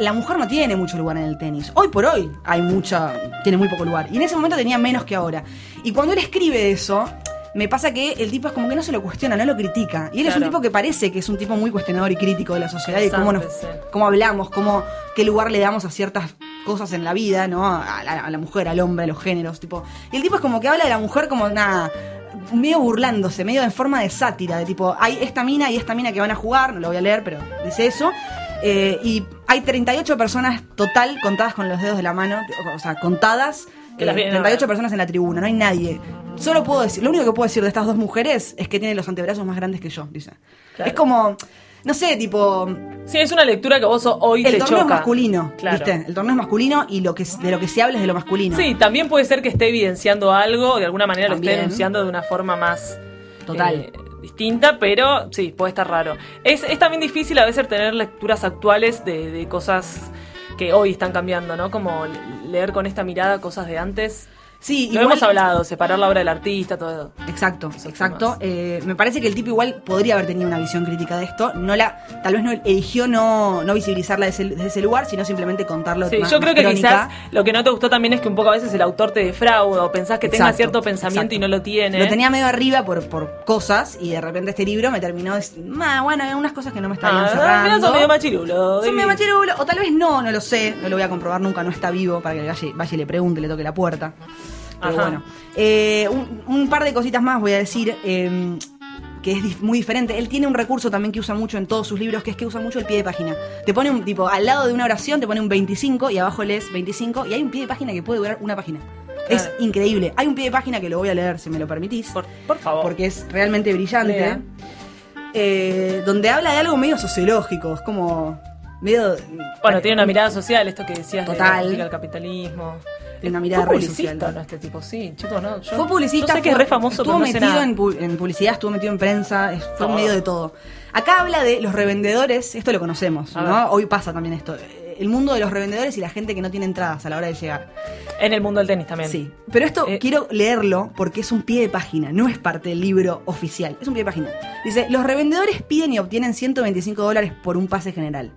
la mujer no tiene mucho lugar en el tenis. Hoy por hoy hay mucha, tiene muy poco lugar. Y en ese momento tenía menos que ahora. Y cuando él escribe eso, me pasa que el tipo es como que no se lo cuestiona, no lo critica. Y él es un tipo que parece que es un tipo muy cuestionador y crítico de la sociedad y cómo, nos, sí. cómo hablamos, cómo, qué lugar le damos a ciertas cosas en la vida, ¿no? A la, a la mujer, al hombre, a los géneros, tipo. Y el tipo es como que habla de la mujer como nada medio burlándose, medio en forma de sátira, de tipo, hay esta mina y esta mina que van a jugar, no lo voy a leer, pero dice eso. Eh, y hay 38 personas total contadas con los dedos de la mano, o sea, contadas. Que las eh, vienen a 38 ver. personas en la tribuna, no hay nadie. Solo puedo decir, lo único que puedo decir de estas dos mujeres es que tienen los antebrazos más grandes que yo, dice. Claro. Es como, no sé, tipo, Sí, es una lectura que vos hoy el te torneo choca. es masculino, Claro. ¿viste? El torneo es masculino y lo que de lo que se habla es de lo masculino. Sí, también puede ser que esté evidenciando algo, de alguna manera lo esté denunciando de una forma más Total. eh, distinta, pero sí, puede estar raro. Es, es también difícil a veces tener lecturas actuales de, de cosas que hoy están cambiando, ¿no? Como leer con esta mirada cosas de antes. Sí, Lo hemos hablado, separar la obra del artista, todo. Exacto, Esos exacto. Eh, me parece que el tipo igual podría haber tenido una visión crítica de esto. No la, tal vez no eligió no, no visibilizarla desde, ese- desde ese lugar, sino simplemente contarlo. Sí, más- yo creo más que crónica. quizás lo que no te gustó también es que un poco a veces el autor te defrauda o pensás que tenga cierto pensamiento exacto. y no lo tiene. Lo tenía medio arriba por, por cosas y de repente este libro me terminó "Ma, bueno, hay unas cosas que no me estaban Ah, cerrando. son medio machirulo. Son medio machirulo, o tal vez no, no lo sé, no lo voy a comprobar nunca, no está vivo para que vaya, vaya y le pregunte, le toque la puerta. Pero Ajá. bueno, Eh, un, un par de cositas más voy a decir. eh, que es muy diferente. Él tiene un recurso también que usa mucho en todos sus libros, que es que usa mucho el pie de página. Te pone un tipo, al lado de una oración te pone un 25 y abajo lees 25 y hay un pie de página que puede durar una página. Es increíble. Hay un pie de página que lo voy a leer, si me lo permitís. Por, por favor. Porque es realmente brillante. Eh, donde habla de algo medio sociológico, es como medio... Bueno, tiene una mirada social, esto que decías de Total. al capitalismo. Tiene una mirada Fue publicista, social. ¿no? Este tipo, sí, chicos, no. Yo, Fue publicista, Yo sé que es re famoso, estuvo pero no metido nada. en, pu- en publicidad, estuvo metido en prensa, es- fue Todo. medio de todo. Acá habla de los revendedores, esto lo conocemos, A ¿no? ver. Hoy pasa también esto. eh, El mundo de los revendedores y la gente que no tiene entradas a la hora de llegar. En el mundo del tenis también. Sí. Pero esto Eh, quiero leerlo porque es un pie de página, no es parte del libro oficial, es un pie de página. Dice, los revendedores piden y obtienen 125 dólares por un pase general.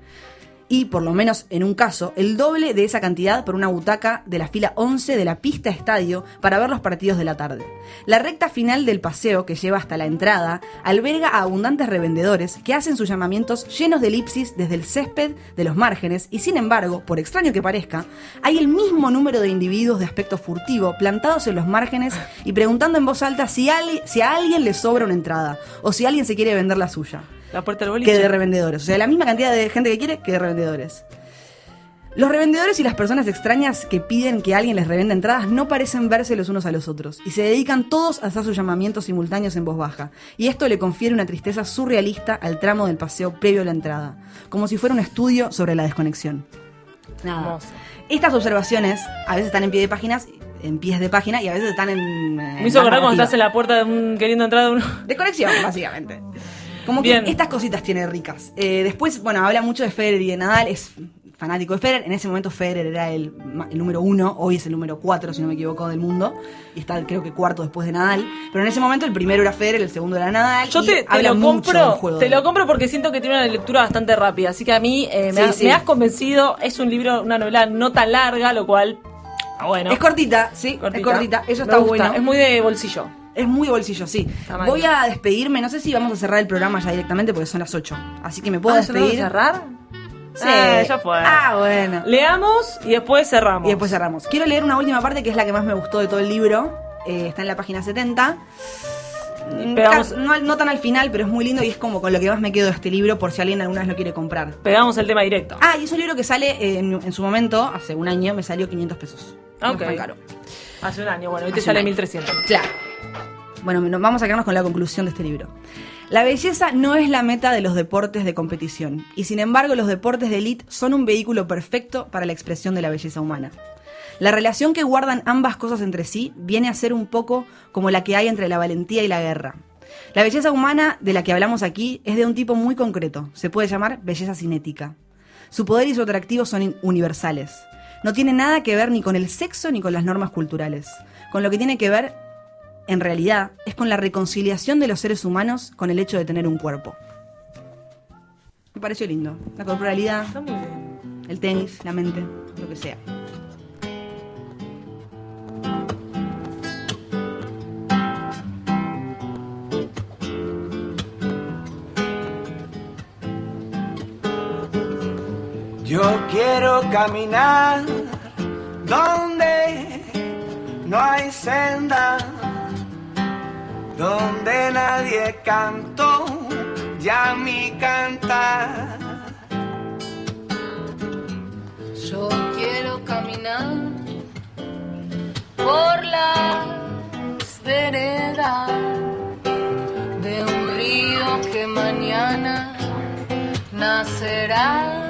Y, por lo menos en un caso, el doble de esa cantidad por una butaca de la fila 11 de la pista estadio para ver los partidos de la tarde. La recta final del paseo que lleva hasta la entrada alberga a abundantes revendedores que hacen sus llamamientos llenos de elipsis desde el césped de los márgenes y sin embargo, por extraño que parezca, hay el mismo número de individuos de aspecto furtivo plantados en los márgenes y preguntando en voz alta si, si a alguien le sobra una entrada o si alguien se quiere vender la suya La puerta del boliche. que de revendedores. O sea, la misma cantidad de gente que quiere que de revendedores. Los revendedores y las personas extrañas que piden que alguien les revenda entradas no parecen verse los unos a los otros y se dedican todos a hacer sus llamamientos simultáneos en voz baja. Y esto le confiere una tristeza surrealista al tramo del paseo previo a la entrada, como si fuera un estudio sobre la desconexión. Nada. Estas observaciones a veces están en pie de páginas, en pies de página y a veces están en. Me hizo acordar cuando estás en la puerta de un, queriendo entrar de uno. De conexión, básicamente. Como Bien. que estas cositas tiene ricas. Eh, después, bueno, habla mucho de Federer y de Nadal, es fanático de Federer. En ese momento Federer era el, número uno, hoy es el número cuatro, si no me equivoco, del mundo. Y está, creo que cuarto después de Nadal. Pero en ese momento el primero era Federer, el segundo era Nadal. Yo y te, te lo compro, juego te lo compro porque siento que tiene una lectura bastante rápida, así que a mí eh, me, Sí, has, sí. me has convencido. Es un libro, una novela no tan larga, lo cual, ah, bueno. Es cortita, sí, es cortita. Eso está gusta, bueno. Es muy de bolsillo. Es muy bolsillo, sí. Voy a despedirme, no sé si vamos a cerrar el programa ya directamente porque son las 8. Así que me puedo Ah, ¿ya tenemos que despedir. cerrar? Sí. Ah, ya fue. Ah, bueno. Leamos y después cerramos. Y después cerramos. Quiero leer una última parte que es la que más me gustó de todo el libro. Eh, está en la página 70. Mm, Pegamos- No, no tan al final, pero es muy lindo y es como con lo que más me quedo de este libro por si alguien alguna vez lo quiere comprar. Pegamos el tema directo. Ah, y es un libro que sale eh, en, en su momento, hace un año, me salió 500 pesos. No es Ok. tan caro. Hace un año, bueno, hoy te sale un año. 1300. Claro. Bueno, vamos a quedarnos con la conclusión de este libro. La belleza no es la meta de los deportes de competición, y sin embargo los deportes de élite son un vehículo perfecto para la expresión de la belleza humana. La relación que guardan ambas cosas entre sí viene a ser un poco como la que hay entre la valentía y la guerra. La belleza humana de la que hablamos aquí es de un tipo muy concreto, se puede llamar belleza cinética. Su poder y su atractivo son universales. No tiene nada que ver ni con el sexo ni con las normas culturales. Con lo que tiene que ver, en realidad, es con la reconciliación de los seres humanos con el hecho de tener un cuerpo. Me pareció lindo. La corporalidad, Está muy bien. el tenis, la mente, lo que sea. Yo quiero caminar donde no hay senda, donde nadie cantó ya mi cantar. Yo quiero caminar por las veredas de un río que mañana nacerá.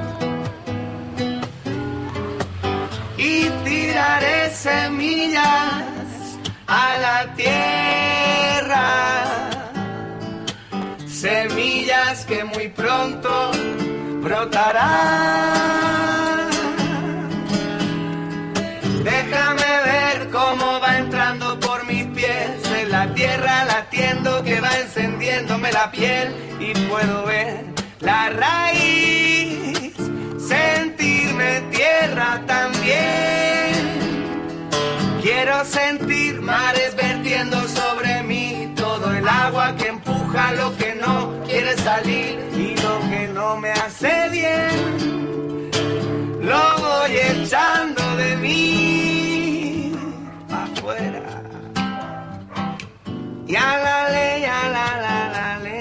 y tiraré semillas a la tierra. Semillas que muy pronto brotarán. Déjame ver cómo va entrando por mis pies en la tierra latiendo que va encendiéndome la piel y puedo ver la raíz, sentirme tierra también. Quiero sentir mares vertiendo sobre mí todo el agua que empuja lo que no quiere salir y lo que no me hace bien. Lo voy echando de mí afuera. Y a la ley, a la la la ley.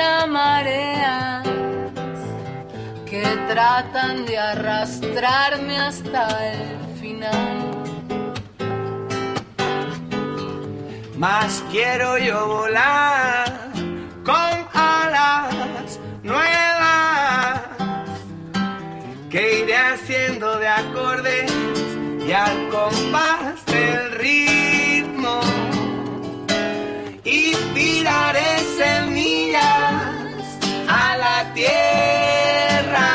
Contra mareas que tratan de arrastrarme hasta el final. Más quiero yo volar con alas nuevas que iré haciendo de acordes y al compás del ritmo y tiraré semillas a la tierra.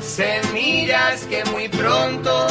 Semillas que muy pronto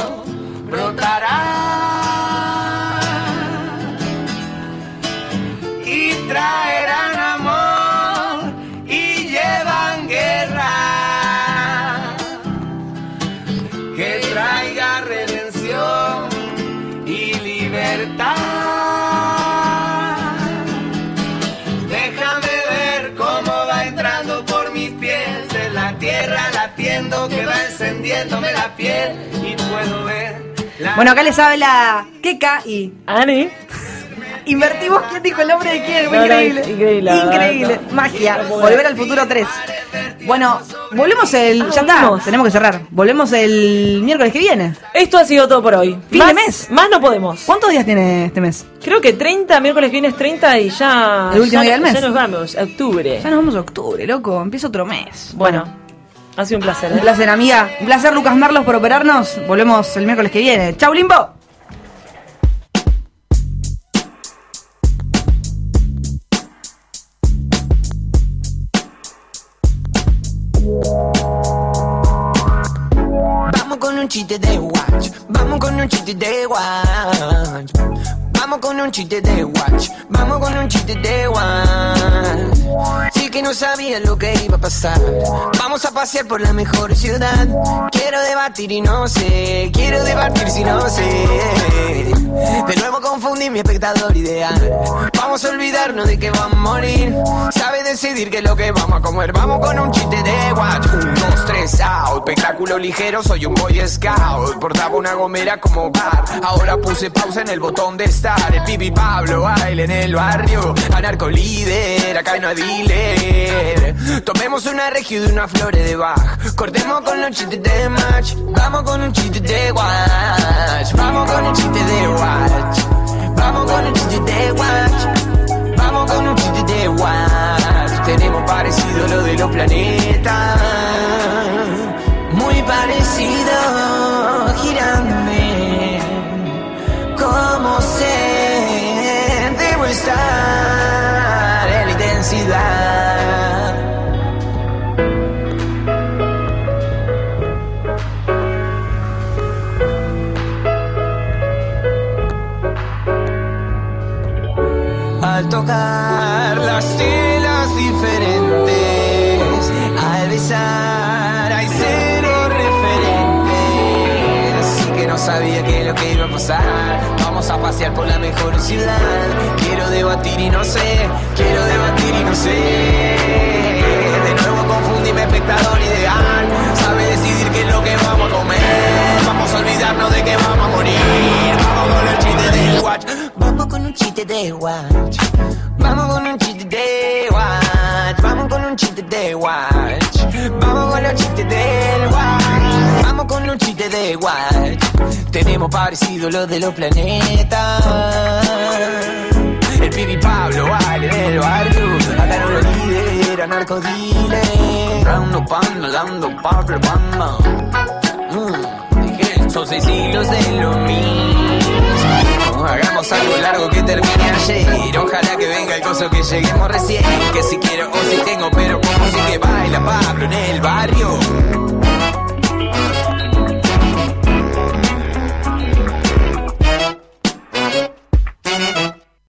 latiendo que va encendiéndome la piel y puedo ver la Bueno, acá les habla Keka y Ani. invertimos quién dijo el nombre de quién. No, no, increíble. increíble, no. Magia. Volver al futuro 3. Bueno, volvemos el. Ah, ya está, volvemos. tenemos que cerrar. Volvemos el miércoles que viene. Esto ha sido todo por hoy. Fin más, de mes. Más no podemos. ¿Cuántos días tiene este mes? Creo que 30, miércoles viernes 30 y ya. El último ya- día del mes. Ya nos vamos, octubre. Ya nos vamos a octubre, loco. Empieza otro mes. Bueno, ha sido un placer. Un ¿eh? placer, amiga. Un placer, Lucas Marlos, por operarnos. Volvemos el miércoles que viene. Chau, Limbo. Vamos con un chiste de watch, vamos con un chiste de watch. Vamos con un chiste de watch, vamos con un chiste de watch. Sí que no sabía lo que iba a pasar. Vamos a pasear por la mejor ciudad. Quiero debatir y no sé, quiero debatir si no sé. De nuevo confundí mi espectador ideal. Vamos a olvidarnos de que vamos a morir. Sabe decidir qué es lo que vamos a comer. Vamos con un chiste de watch. Un, dos, tres, out. Espectáculo ligero, soy un boy scout. Portaba una gomera como bar. Ahora puse pausa en el botón de estar. El pibi Pablo baile en el barrio. Anarco líder, acá no hay dealer. Tomemos una regio de una flores de Bach. Cortemos con los chistes de match. Vamos con un chiste de watch. Vamos con un chiste de watch. Vamos con un chiste de watch. Vamos con un chiste de watch. Tenemos parecido lo de los planetas. Muy parecido, girándome. Sé, debo estar en la intensidad. Al tocar las telas diferentes, al besar hay cero referentes. Así que no sabía qué lo que iba a pasar. Pasear por la mejor ciudad. Quiero debatir y no sé, quiero debatir y no sé. De nuevo confundí mi espectador ideal. Sabe decidir qué es lo que vamos a comer. Vamos a olvidarnos de que vamos a morir. Vamos con el chiste del watch. Vamos con un chiste de watch. Vamos con un chiste de watch. Vamos con un chiste de watch. Vamos con los chistes del watch. Vamos con un chiste de watch. Tenemos parecido lo de los planetas. El pibi Pablo baile en el barrio. Acá no lo lidera, narcodile. Comprando dando Pablo banda. Mm, son seis siglos de lo mismo. Hagamos algo largo que termine ayer. Ojalá que venga el coso que lleguemos recién. Que si quiero o si tengo, pero como si que baila Pablo en el barrio.